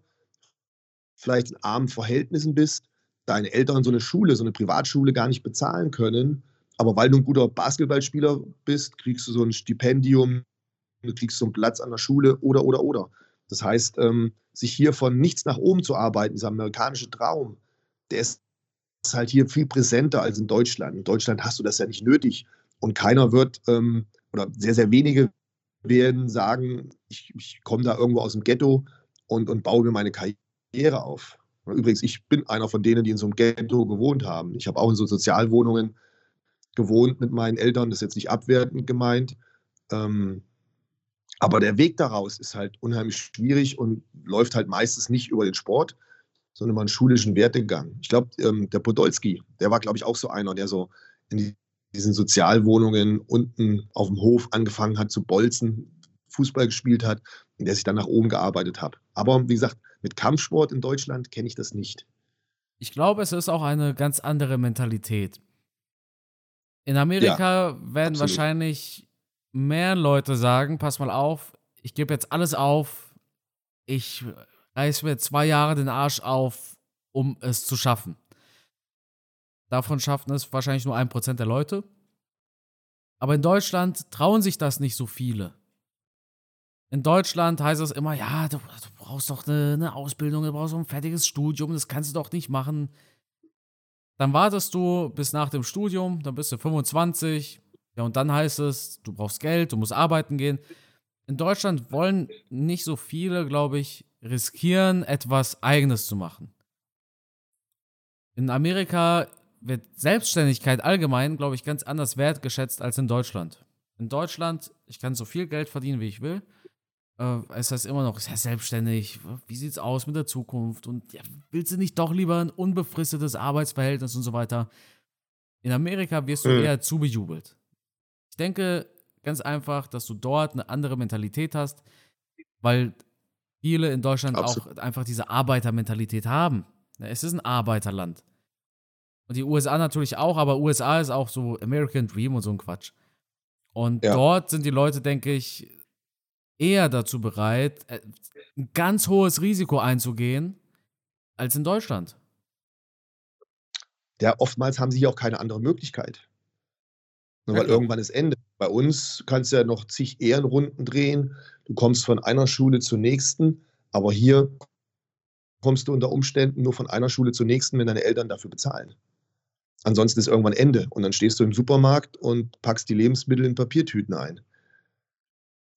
vielleicht in armen Verhältnissen bist, deine Eltern so eine Schule, so eine Privatschule gar nicht bezahlen können. Aber weil du ein guter Basketballspieler bist, kriegst du so ein Stipendium, du kriegst so einen Platz an der Schule oder, oder, oder. Das heißt, ähm, sich hier von nichts nach oben zu arbeiten, dieser amerikanische Traum, der ist halt hier viel präsenter als in Deutschland. In Deutschland hast du das ja nicht nötig. Und keiner wird, ähm, oder sehr, sehr wenige werden sagen, ich, ich komme da irgendwo aus dem Ghetto und, und baue mir meine Karriere auf. Übrigens, ich bin einer von denen, die in so einem Ghetto gewohnt haben. Ich habe auch in so Sozialwohnungen gewohnt mit meinen Eltern, das ist jetzt nicht abwertend gemeint. Ähm, aber der Weg daraus ist halt unheimlich schwierig und läuft halt meistens nicht über den Sport, sondern über einen schulischen Wertegang. Ich glaube, ähm, der Podolski, der war, glaube ich, auch so einer, der so in diesen Sozialwohnungen unten auf dem Hof angefangen hat zu bolzen, Fußball gespielt hat und der sich dann nach oben gearbeitet hat. Aber wie gesagt, mit Kampfsport in Deutschland kenne ich das nicht. Ich glaube, es ist auch eine ganz andere Mentalität. In Amerika ja, werden absolut. wahrscheinlich mehr Leute sagen, pass mal auf, ich gebe jetzt alles auf, ich reiß mir zwei Jahre den Arsch auf, um es zu schaffen. Davon schaffen es wahrscheinlich nur ein Prozent der Leute. Aber in Deutschland trauen sich das nicht so viele. In Deutschland heißt es immer, ja, du, du brauchst doch eine, eine, Ausbildung, du brauchst doch ein fertiges Studium, das kannst du doch nicht machen. Dann wartest du bis nach dem Studium, dann bist du 25, ja, und dann heißt es, du brauchst Geld, du musst arbeiten gehen. In Deutschland wollen nicht so viele, glaube ich, riskieren, etwas Eigenes zu machen. In Amerika wird Selbstständigkeit allgemein, glaube ich, ganz anders wertgeschätzt als in Deutschland. In Deutschland, ich kann so viel Geld verdienen, wie ich will. Äh, es heißt immer noch, ist ja selbstständig. Wie sieht es aus mit der Zukunft? Und ja, willst du nicht doch lieber ein unbefristetes Arbeitsverhältnis und so weiter? In Amerika wirst du mhm. eher zubejubelt. Ich denke ganz einfach, dass du dort eine andere Mentalität hast, weil viele in Deutschland Absolut. auch einfach diese Arbeitermentalität haben. Es ist ein Arbeiterland. Und die USA natürlich auch, aber USA ist auch so American Dream und so ein Quatsch. Und ja. dort sind die Leute, denke ich, eher dazu bereit, äh, ein ganz hohes Risiko einzugehen, als in Deutschland. Ja, oftmals haben sie auch keine andere Möglichkeit. Nur weil irgendwann ist Ende. Bei uns kannst du ja noch zig Ehrenrunden drehen. Du kommst von einer Schule zur nächsten, aber hier kommst du unter Umständen nur von einer Schule zur nächsten, wenn deine Eltern dafür bezahlen. Ansonsten ist irgendwann Ende und dann stehst du im Supermarkt und packst die Lebensmittel in Papiertüten ein.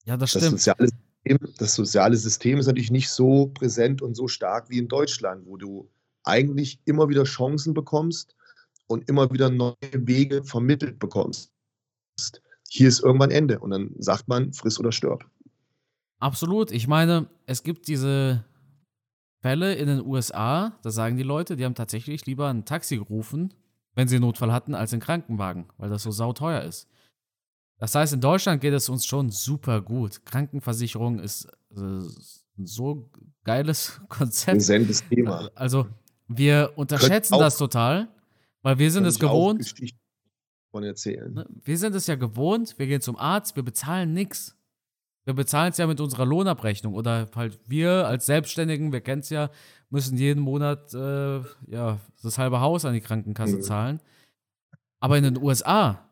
Ja, das, das stimmt. Soziale System, das soziale System ist natürlich nicht so präsent und so stark wie in Deutschland, wo du eigentlich immer wieder Chancen bekommst und immer wieder neue Wege vermittelt bekommst. Hier ist irgendwann Ende und dann sagt man, friss oder stirb. Absolut. Ich meine, es gibt diese Fälle in den USA, da sagen die Leute, die haben tatsächlich lieber ein Taxi gerufen, wenn sie einen Notfall hatten, als in Krankenwagen, weil das so sauteuer ist. Das heißt, in Deutschland geht es uns schon super gut. Krankenversicherung ist äh, ein so geiles Konzept. Präsentes Thema. Also, wir unterschätzen auch, das total, weil wir sind es gewohnt. Von erzählen. Ne, wir sind es ja gewohnt, wir gehen zum Arzt, wir bezahlen nichts. Wir bezahlen es ja mit unserer Lohnabrechnung oder halt wir als Selbstständigen, wir kennen es ja, müssen jeden Monat äh, ja, das halbe Haus an die Krankenkasse mhm. zahlen. Aber in den USA,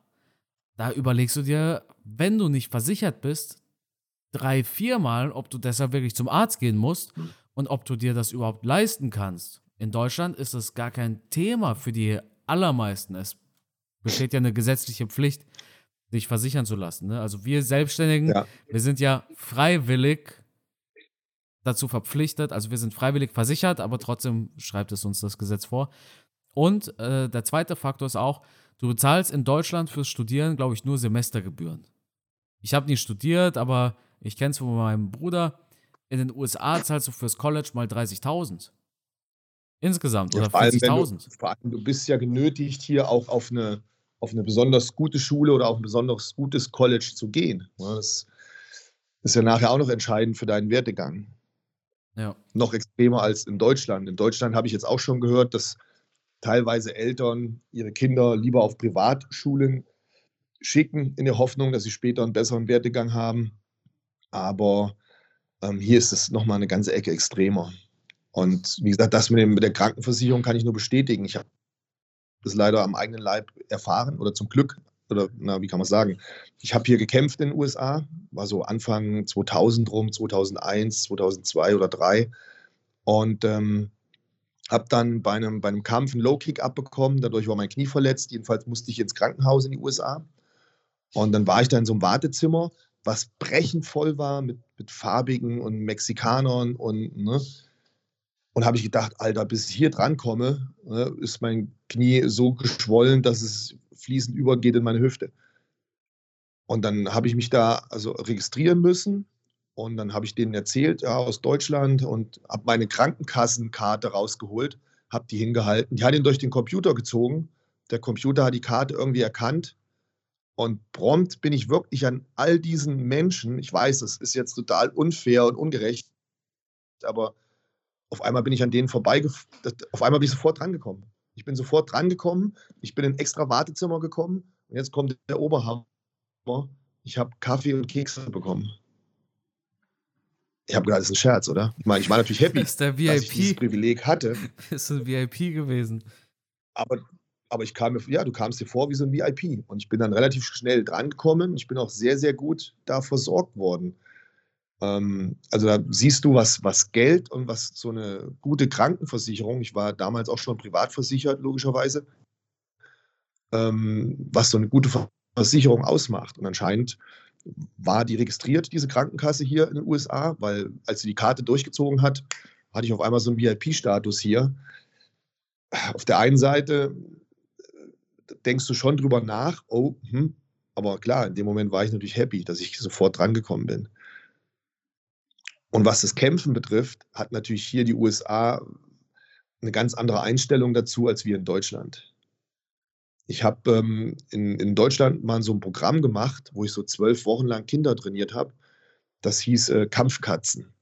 da überlegst du dir, wenn du nicht versichert bist, drei, viermal, ob du deshalb wirklich zum Arzt gehen musst mhm. und ob du dir das überhaupt leisten kannst. In Deutschland ist das gar kein Thema für die allermeisten. Es besteht ja eine gesetzliche Pflicht, sich versichern zu lassen. Ne? Also wir Selbstständigen, ja. wir sind ja freiwillig dazu verpflichtet, also wir sind freiwillig versichert, aber trotzdem schreibt es uns das Gesetz vor. Und äh, der zweite Faktor ist auch, du bezahlst in Deutschland fürs Studieren, glaube ich, nur Semestergebühren. Ich habe nie studiert, aber ich kenne es von meinem Bruder. In den USA zahlst du fürs College mal 30.000. Insgesamt ja, oder 40.000. Vor allem, du bist ja genötigt, hier auch auf eine, auf eine besonders gute Schule oder auf ein besonders gutes College zu gehen. Das ist ja nachher auch noch entscheidend für deinen Werdegang. Ja. Noch extremer als in Deutschland. In Deutschland habe ich jetzt auch schon gehört, dass teilweise Eltern ihre Kinder lieber auf Privatschulen schicken, in der Hoffnung, dass sie später einen besseren Werdegang haben. Aber ähm, hier ist es nochmal eine ganze Ecke extremer. Und wie gesagt, das mit, dem, mit der Krankenversicherung kann ich nur bestätigen. Ich habe das leider am eigenen Leib erfahren oder zum Glück, oder na, wie kann man sagen, ich habe hier gekämpft in den USA, war so Anfang 2000 rum, 2001, 2002 oder 2003 und ähm, habe dann bei einem, bei einem Kampf einen Low-Kick abbekommen, dadurch war mein Knie verletzt, jedenfalls musste ich ins Krankenhaus in die USA und dann war ich da in so einem Wartezimmer, was brechend voll war mit, mit Farbigen und Mexikanern und ne, und habe ich gedacht, Alter, bis ich hier dran komme, ne, ist mein Knie so geschwollen, dass es fließend übergeht in meine Hüfte. Und dann habe ich mich da also registrieren müssen und dann habe ich denen erzählt, ja, aus Deutschland und habe meine Krankenkassenkarte rausgeholt, habe die hingehalten. Die hat ihn durch den Computer gezogen. Der Computer hat die Karte irgendwie erkannt und prompt bin ich wirklich an all diesen Menschen, ich weiß, es ist jetzt total unfair und ungerecht, aber auf einmal bin ich an denen vorbeigefahren. Auf einmal bin ich sofort drangekommen. Ich bin sofort drangekommen. Ich bin in ein extra Wartezimmer gekommen. Und jetzt kommt der Oberhammer. Ich habe Kaffee und Kekse bekommen. Ich habe gedacht, das ist ein Scherz, oder? Ich meine, ich war natürlich happy, ist der VIP. dass ich dieses Privileg hatte. Ist ein VIP gewesen. Aber, aber ich kam mir, ja, du kamst dir vor wie so ein VIP. Und ich bin dann relativ schnell drangekommen. Ich bin auch sehr, sehr gut da versorgt worden. Ähm, also da siehst du, was, was Geld und was so eine gute Krankenversicherung, ich war damals auch schon privat versichert, logischerweise, ähm, was so eine gute Versicherung ausmacht. Und anscheinend war die registriert, diese Krankenkasse hier in den USA, weil als sie die Karte durchgezogen hat, hatte ich auf einmal so einen VIP-Status hier. Auf der einen Seite äh, denkst du schon drüber nach, oh, hm, aber klar, in dem Moment war ich natürlich happy, dass ich sofort drangekommen bin. Und was das Kämpfen betrifft, hat natürlich hier die USA eine ganz andere Einstellung dazu als wir in Deutschland. Ich habe ähm, in, in, Deutschland mal so ein Programm gemacht, wo ich so zwölf Wochen lang Kinder trainiert habe. Das hieß äh, Kampfkatzen.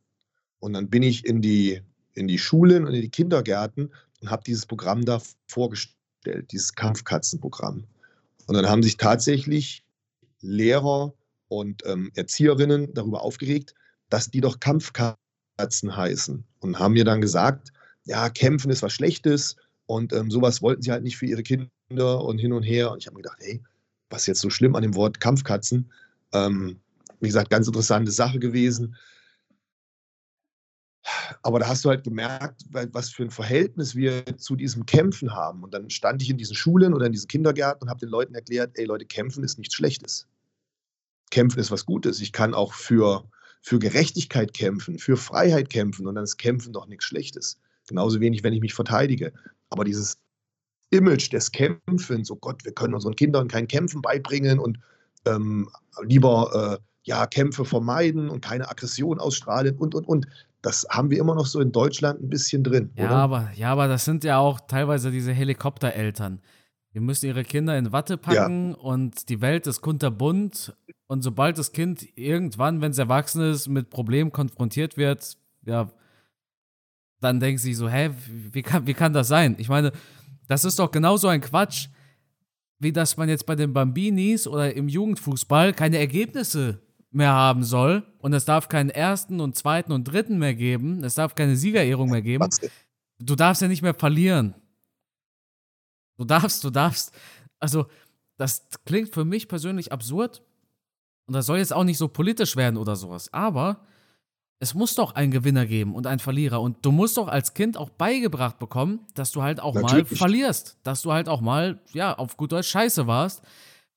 Und dann bin ich in die, in die Schulen und in die Kindergärten und habe dieses Programm da vorgestellt, dieses Kampfkatzenprogramm. Und dann haben sich tatsächlich Lehrer und ähm, Erzieherinnen darüber aufgeregt, dass die doch Kampfkatzen heißen und haben mir dann gesagt, ja, kämpfen ist was Schlechtes und ähm, sowas wollten sie halt nicht für ihre Kinder und hin und her. Und ich habe mir gedacht, hey, was ist jetzt so schlimm an dem Wort Kampfkatzen? Ähm, wie gesagt, ganz interessante Sache gewesen. Aber da hast du halt gemerkt, was für ein Verhältnis wir zu diesem Kämpfen haben. Und dann stand ich in diesen Schulen oder in diesen Kindergärten und habe den Leuten erklärt, ey Leute, Kämpfen ist nichts Schlechtes. Kämpfen ist was Gutes. Ich kann auch für für Gerechtigkeit kämpfen, für Freiheit kämpfen und dann ist Kämpfen doch nichts Schlechtes. Genauso wenig, wenn ich mich verteidige. Aber dieses Image des Kämpfens, oh Gott, wir können unseren Kindern kein Kämpfen beibringen und ähm, lieber äh, ja, Kämpfe vermeiden und keine Aggression ausstrahlen und, und, und. Das haben wir immer noch so in Deutschland ein bisschen drin. Ja, oder? aber, ja, aber das sind ja auch teilweise diese Helikoptereltern. die müssen ihre Kinder in Watte packen ja. und die Welt ist kunterbunt. Und sobald das Kind irgendwann, wenn es erwachsen ist, mit Problemen konfrontiert wird, ja, dann denken sie so, hä, wie kann, wie kann das sein? Ich meine, das ist doch genauso ein Quatsch, wie dass man jetzt bei den Bambinis oder im Jugendfußball keine Ergebnisse mehr haben soll und es darf keinen ersten und zweiten und dritten mehr geben, es darf keine Siegerehrung mehr geben. Du darfst ja nicht mehr verlieren. Du darfst, du darfst. Also, das klingt für mich persönlich absurd. Und das soll jetzt auch nicht so politisch werden oder sowas. Aber es muss doch einen Gewinner geben und einen Verlierer. Und du musst doch als Kind auch beigebracht bekommen, dass du halt auch Natürlich. mal verlierst. Dass du halt auch mal, ja, auf gut Deutsch scheiße warst.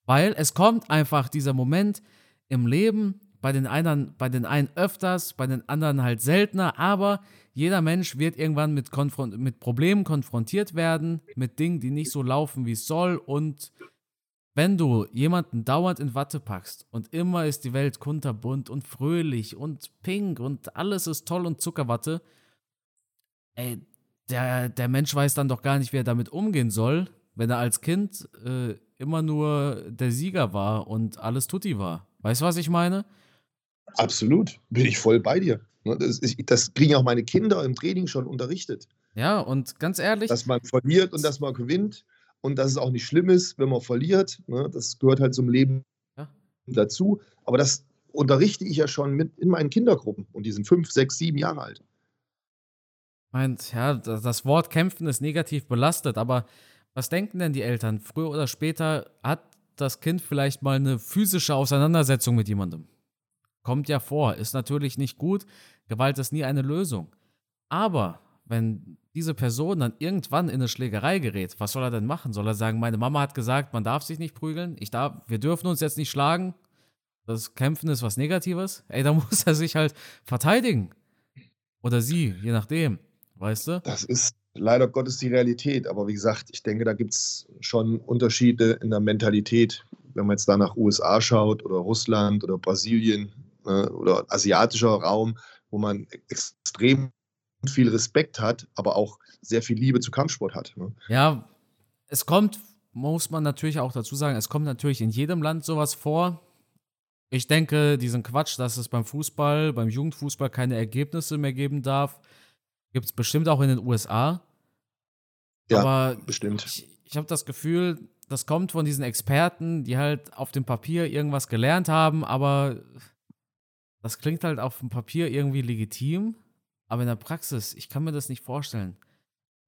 Weil es kommt einfach dieser Moment im Leben, bei den einen, bei den einen öfters, bei den anderen halt seltener, aber jeder Mensch wird irgendwann mit, mit Problemen konfrontiert werden, mit Dingen, die nicht so laufen, wie es soll. Und wenn du jemanden dauernd in Watte packst und immer ist die Welt kunterbunt und fröhlich und pink und alles ist toll und Zuckerwatte, ey, der, der Mensch weiß dann doch gar nicht, wie er damit umgehen soll, wenn er als Kind äh, immer nur der Sieger war und alles Tutti war. Weißt du, was ich meine? Absolut, bin ich voll bei dir. Ne, das, ist, das kriegen auch meine Kinder im Training schon unterrichtet. Ja, und ganz ehrlich. Dass man verliert und dass man gewinnt und dass es auch nicht schlimm ist, wenn man verliert. Ne? Das gehört halt zum Leben ja. dazu. Aber das unterrichte ich ja schon mit in meinen Kindergruppen und die sind fünf, sechs, sieben Jahre alt. Meint, ja, das Wort kämpfen ist negativ belastet, aber was denken denn die Eltern? Früher oder später hat das Kind vielleicht mal eine physische Auseinandersetzung mit jemandem. Kommt ja vor, ist natürlich nicht gut. Gewalt ist nie eine Lösung. Aber wenn diese Person dann irgendwann in eine Schlägerei gerät, was soll er denn machen? Soll er sagen, meine Mama hat gesagt, man darf sich nicht prügeln, ich darf, wir dürfen uns jetzt nicht schlagen, das Kämpfen ist was Negatives? Ey, da muss er sich halt verteidigen. Oder sie, je nachdem, weißt du? Das ist leider Gottes die Realität, aber wie gesagt, ich denke, da gibt es schon Unterschiede in der Mentalität. Wenn man jetzt da nach USA schaut oder Russland oder Brasilien, äh, oder asiatischer Raum, wo man extrem viel Respekt hat, aber auch sehr viel Liebe zu Kampfsport hat. Ne? Ja, es kommt, muss man natürlich auch dazu sagen, es kommt natürlich in jedem Land sowas vor. Ich denke, diesen Quatsch, dass es beim Fußball, beim Jugendfußball keine Ergebnisse mehr geben darf, gibt es bestimmt auch in den USA. Ja, aber bestimmt. Ich, ich habe das Gefühl, das kommt von diesen Experten, die halt auf dem Papier irgendwas gelernt haben, aber das klingt halt auf dem Papier irgendwie legitim, aber in der Praxis, ich kann mir das nicht vorstellen.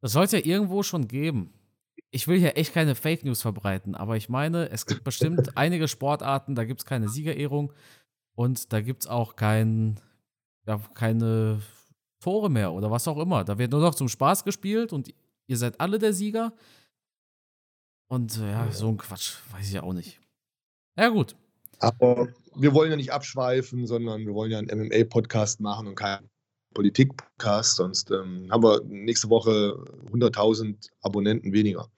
Das sollte ja irgendwo schon geben. Ich will hier echt keine Fake News verbreiten, aber ich meine, es gibt bestimmt einige Sportarten, da gibt es keine Siegerehrung und da gibt es auch kein, ja, keine Tore mehr oder was auch immer. Da wird nur noch zum Spaß gespielt und ihr seid alle der Sieger. Und ja, so ein Quatsch, weiß ich auch nicht. Ja, gut. Aber wir wollen ja nicht abschweifen, sondern wir wollen ja einen MMA-Podcast machen und keinen Politik-Podcast. Sonst ähm, haben wir nächste Woche 100.000 Abonnenten weniger.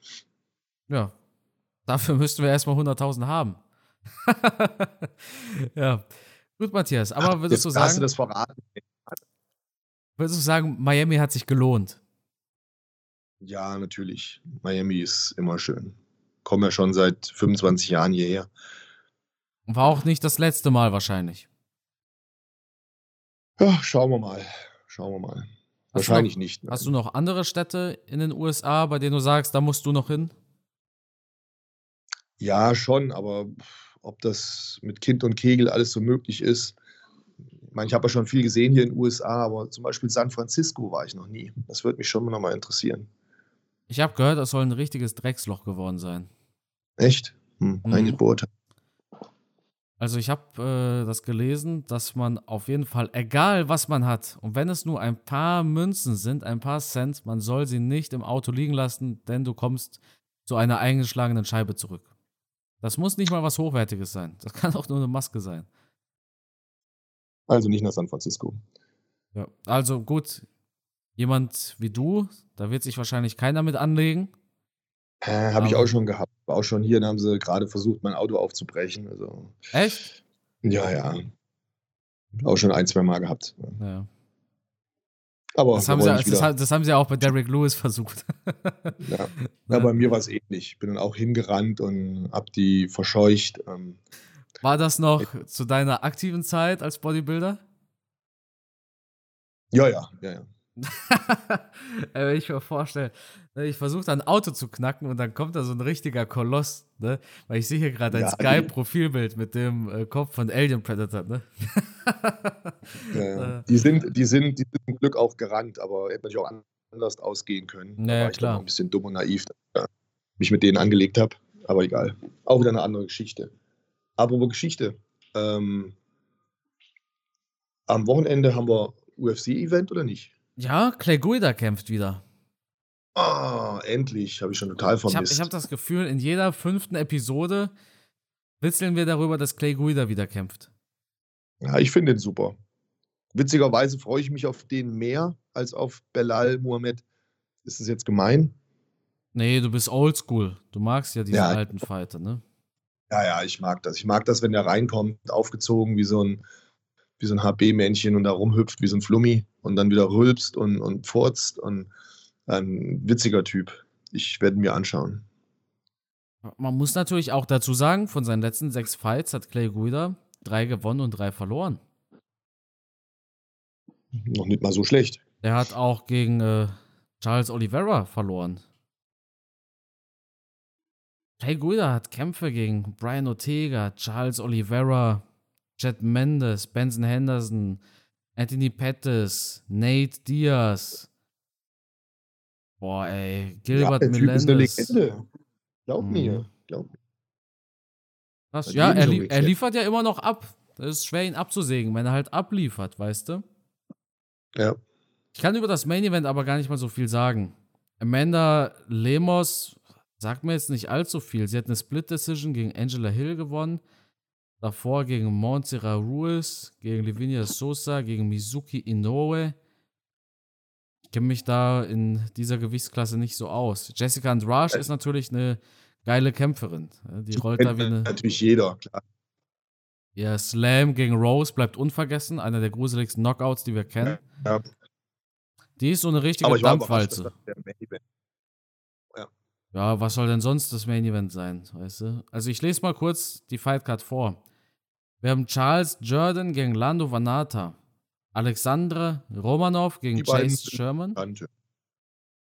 Ja, dafür müssten wir erstmal 100.000 haben. ja, gut, Matthias. Aber Ach, würdest du sagen. Hast du das verraten? Würdest du sagen, Miami hat sich gelohnt? Ja, natürlich. Miami ist immer schön. Komme ja schon seit 25 Jahren hierher. War auch nicht das letzte Mal wahrscheinlich. Ja, schauen wir mal. Schauen wir mal. Hast wahrscheinlich noch, nicht. Nein. Hast du noch andere Städte in den USA, bei denen du sagst, da musst du noch hin? Ja, schon, aber ob das mit Kind und Kegel alles so möglich ist. Ich meine, ich habe ja schon viel gesehen hier in den USA, aber zum Beispiel San Francisco war ich noch nie. Das würde mich schon noch mal interessieren. Ich habe gehört, das soll ein richtiges Drecksloch geworden sein. Echt? Hm, mhm. Eingeburt. Also ich habe äh, das gelesen, dass man auf jeden Fall, egal was man hat, und wenn es nur ein paar Münzen sind, ein paar Cent, man soll sie nicht im Auto liegen lassen, denn du kommst zu einer eingeschlagenen Scheibe zurück. Das muss nicht mal was Hochwertiges sein. Das kann auch nur eine Maske sein. Also nicht nach San Francisco. Ja, also gut, jemand wie du, da wird sich wahrscheinlich keiner mit anlegen. Äh, Habe ich auch schon gehabt. War auch schon hier, da haben sie gerade versucht, mein Auto aufzubrechen. Also, Echt? ja, ja. Auch schon ein, zwei Mal gehabt. Ja. Aber das haben, sie, das, das, haben sie auch bei Derek Lewis versucht. ja. ja, bei mir war es ähnlich. Ich bin dann auch hingerannt und hab die verscheucht. Ähm. War das noch ich, zu deiner aktiven Zeit als Bodybuilder? Ja, ja, ja, ja. Wenn ich mir vorstelle, ne, ich versuche ein Auto zu knacken und dann kommt da so ein richtiger Koloss, ne? Weil ich sehe hier gerade ein ja, Sky-Profilbild mit dem äh, Kopf von Alien Predator, ne? ja. Äh. Die, sind, die, sind, die sind zum Glück auch gerannt, aber hätte natürlich auch anders ausgehen können. Da naja, war ich klar. ein bisschen dumm und naiv, dass ich mich mit denen angelegt habe. Aber egal. Auch wieder eine andere Geschichte. Apropos Geschichte. Ähm, am Wochenende haben wir UFC-Event oder nicht? Ja, Clay Guida kämpft wieder. Ah, endlich. Habe ich schon total vermisst. Ich habe hab das Gefühl, in jeder fünften Episode witzeln wir darüber, dass Clay Guida wieder kämpft. Ja, ich finde den super. Witzigerweise freue ich mich auf den mehr als auf Belal Muhammad. Ist das jetzt gemein? Nee, du bist oldschool. Du magst ja diese ja, alten Fighter, ne? Ja, ja, ich mag das. Ich mag das, wenn der reinkommt, aufgezogen wie so ein, wie so ein HB-Männchen und da rumhüpft wie so ein Flummi und dann wieder rülpst und, und furzt und ein witziger Typ. Ich werde mir anschauen. Man muss natürlich auch dazu sagen, von seinen letzten sechs Fights hat Clay Guida drei gewonnen und drei verloren. Noch nicht mal so schlecht. Er hat auch gegen äh, Charles Oliveira verloren. Clay Guida hat Kämpfe gegen Brian Ortega, Charles Oliveira, Jet Mendes, Benson Henderson, Anthony Pettis, Nate Diaz. Boah, ey, Gilbert ja, der Melendez. Typ ist eine Legende. Glaub mhm. mir, glaub mir. Krass, ja, er, li er, liefert ja immer noch ab. Das ist schwer, ihn abzusägen, wenn er halt abliefert, weißt du? Ja. Ich kann über das Main Event aber gar nicht mal so viel sagen. Amanda Lemos sagt mir jetzt nicht allzu viel. Sie hat eine Split Decision gegen Angela Hill gewonnen. Davor gegen Montserrat Ruiz, gegen Livinia Sosa, gegen Mizuki Inoue. Ich kenne mich da in dieser Gewichtsklasse nicht so aus. Jessica Andrade ist natürlich eine geile Kämpferin. Die rollt da wie eine. Natürlich jeder, klar. Ihr Slam gegen Rose bleibt unvergessen. Einer der gruseligsten Knockouts, die wir kennen. Ja. Die ist so eine richtige Dampfwalze. Ja. ja, was soll denn sonst das Main Event sein, weißt du? Also ich lese mal kurz die Fightcard vor. Wir haben Charles Jordan gegen Lando Vanata. Alexandre Romanov gegen Chase Sherman.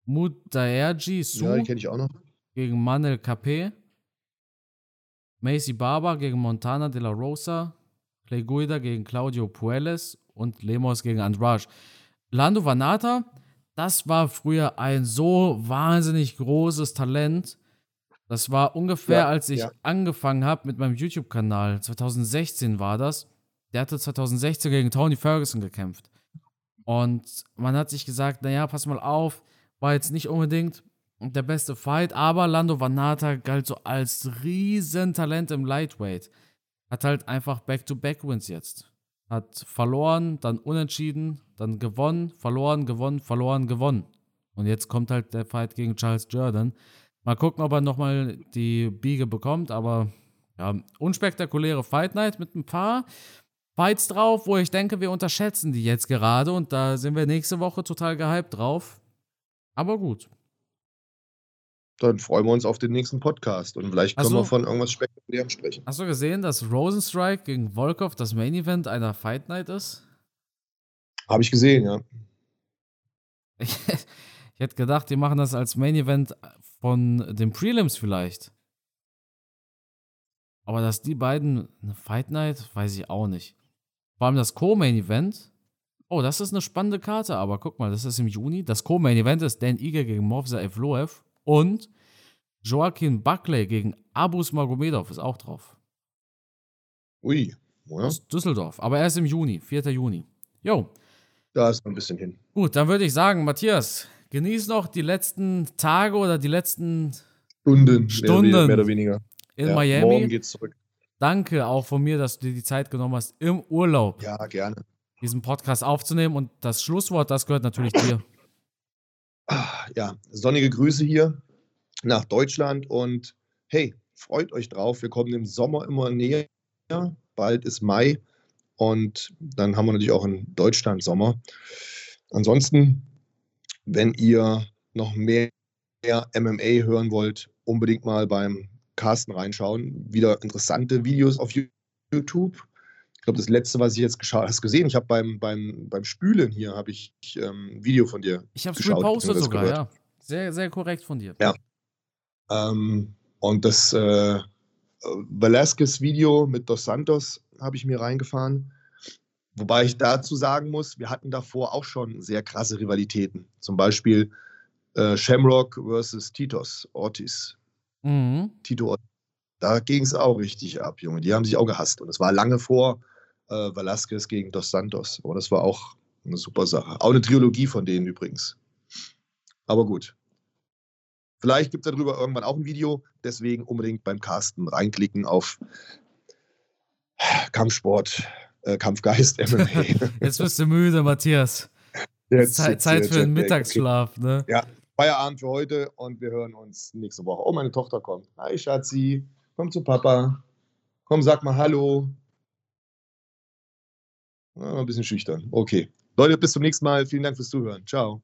Mudaerji Su ja, ich auch noch. gegen Manel Capé. Macy Barber gegen Montana de la Rosa. Clay Guida gegen Claudio Puelles und Lemos gegen Andrade. Lando Vanata, das war früher ein so wahnsinnig großes Talent. Das war ungefähr, ja, als ich ja. angefangen habe mit meinem YouTube-Kanal. 2016 war das. Der hatte 2016 gegen Tony Ferguson gekämpft. Und man hat sich gesagt, naja, pass mal auf, war jetzt nicht unbedingt der beste Fight, aber Lando Vanata galt so als Riesentalent im Lightweight. Hat halt einfach Back-to-Back-Wins jetzt. Hat verloren, dann unentschieden, dann gewonnen, verloren, gewonnen, verloren, gewonnen. Und jetzt kommt halt der Fight gegen Charles Jordan. Mal gucken, ob er nochmal die Biege bekommt, aber ja, unspektakuläre Fight Night mit ein paar Fights drauf, wo ich denke, wir unterschätzen die jetzt gerade und da sind wir nächste Woche total gehypt drauf. Aber gut. Dann freuen wir uns auf den nächsten Podcast und vielleicht können so, wir von irgendwas Spektakulärem sprechen. Hast du gesehen, dass Rosenstrike gegen Volkov das Main Event einer Fight Night ist? Habe ich gesehen, ja. ich hätte gedacht, die machen das als Main Event von den Prelims vielleicht. Aber dass die beiden eine Fight Night, weiß ich auch nicht. Vor allem das Co-Main Event. Oh, das ist eine spannende Karte, aber guck mal, das ist im Juni. Das Co-Main Event ist Dan Iger gegen Movza Evloev und Joaquin Buckley gegen Abus Magomedov ist auch drauf. Ui, ja. Aus Düsseldorf. Aber erst im Juni, 4. Juni. Jo. Da ist noch ein bisschen hin. Gut, dann würde ich sagen, Matthias, genieß noch die letzten Tage oder die letzten Stunden, Stunden mehr, mehr oder weniger. In ja, Miami. Morgen geht's zurück. Danke auch von mir, dass du dir die Zeit genommen hast, im Urlaub. Ja, gerne. Diesen Podcast aufzunehmen. Und das Schlusswort, das gehört natürlich dir. Ah, ja, sonnige Grüße hier nach Deutschland und hey, freut euch drauf. Wir kommen im Sommer immer näher. Bald ist Mai und dann haben wir natürlich auch in Deutschland Sommer. ansonsten, wenn ihr noch mehr MMA hören wollt, unbedingt mal beim Carsten reinschauen. Wieder interessante Videos auf YouTube. Ich glaube, das letzte, was ich jetzt geschaut hast gesehen, ich habe beim, beim, beim Spülen hier habe ich ähm, ein Video von dir. Ich habe es gepostet sogar, gehört. ja. Sehr, sehr korrekt von dir. Ja. Ähm, und das äh, Velasquez-Video mit Dos Santos habe ich mir reingefahren. Wobei ich dazu sagen muss, wir hatten davor auch schon sehr krasse Rivalitäten. Zum Beispiel äh, Shamrock versus Titos Ortiz. Mhm. Tito Ortiz. Da ging es auch richtig ab, Junge. Die haben sich auch gehasst. Und es war lange vor äh, Velasquez gegen Dos Santos. Aber das war auch eine super Sache. Auch eine Trilogie von denen übrigens. Aber gut. Vielleicht gibt es darüber irgendwann auch ein Video. Deswegen unbedingt beim Carsten reinklicken auf Kampfsport, äh, Kampfgeist, MMA. Jetzt bist du müde, Matthias. Jetzt, Zeit, Zeit für einen Mittagsschlaf, okay. ne? Ja, Feierabend für heute und wir hören uns nächste Woche. Oh, meine Tochter kommt. Hi, Schatzi. Komm zu Papa. Komm, sag mal Hallo. Ah, ein bisschen schüchtern. Okay. Leute, bis zum nächsten Mal. Vielen Dank fürs Zuhören. Ciao.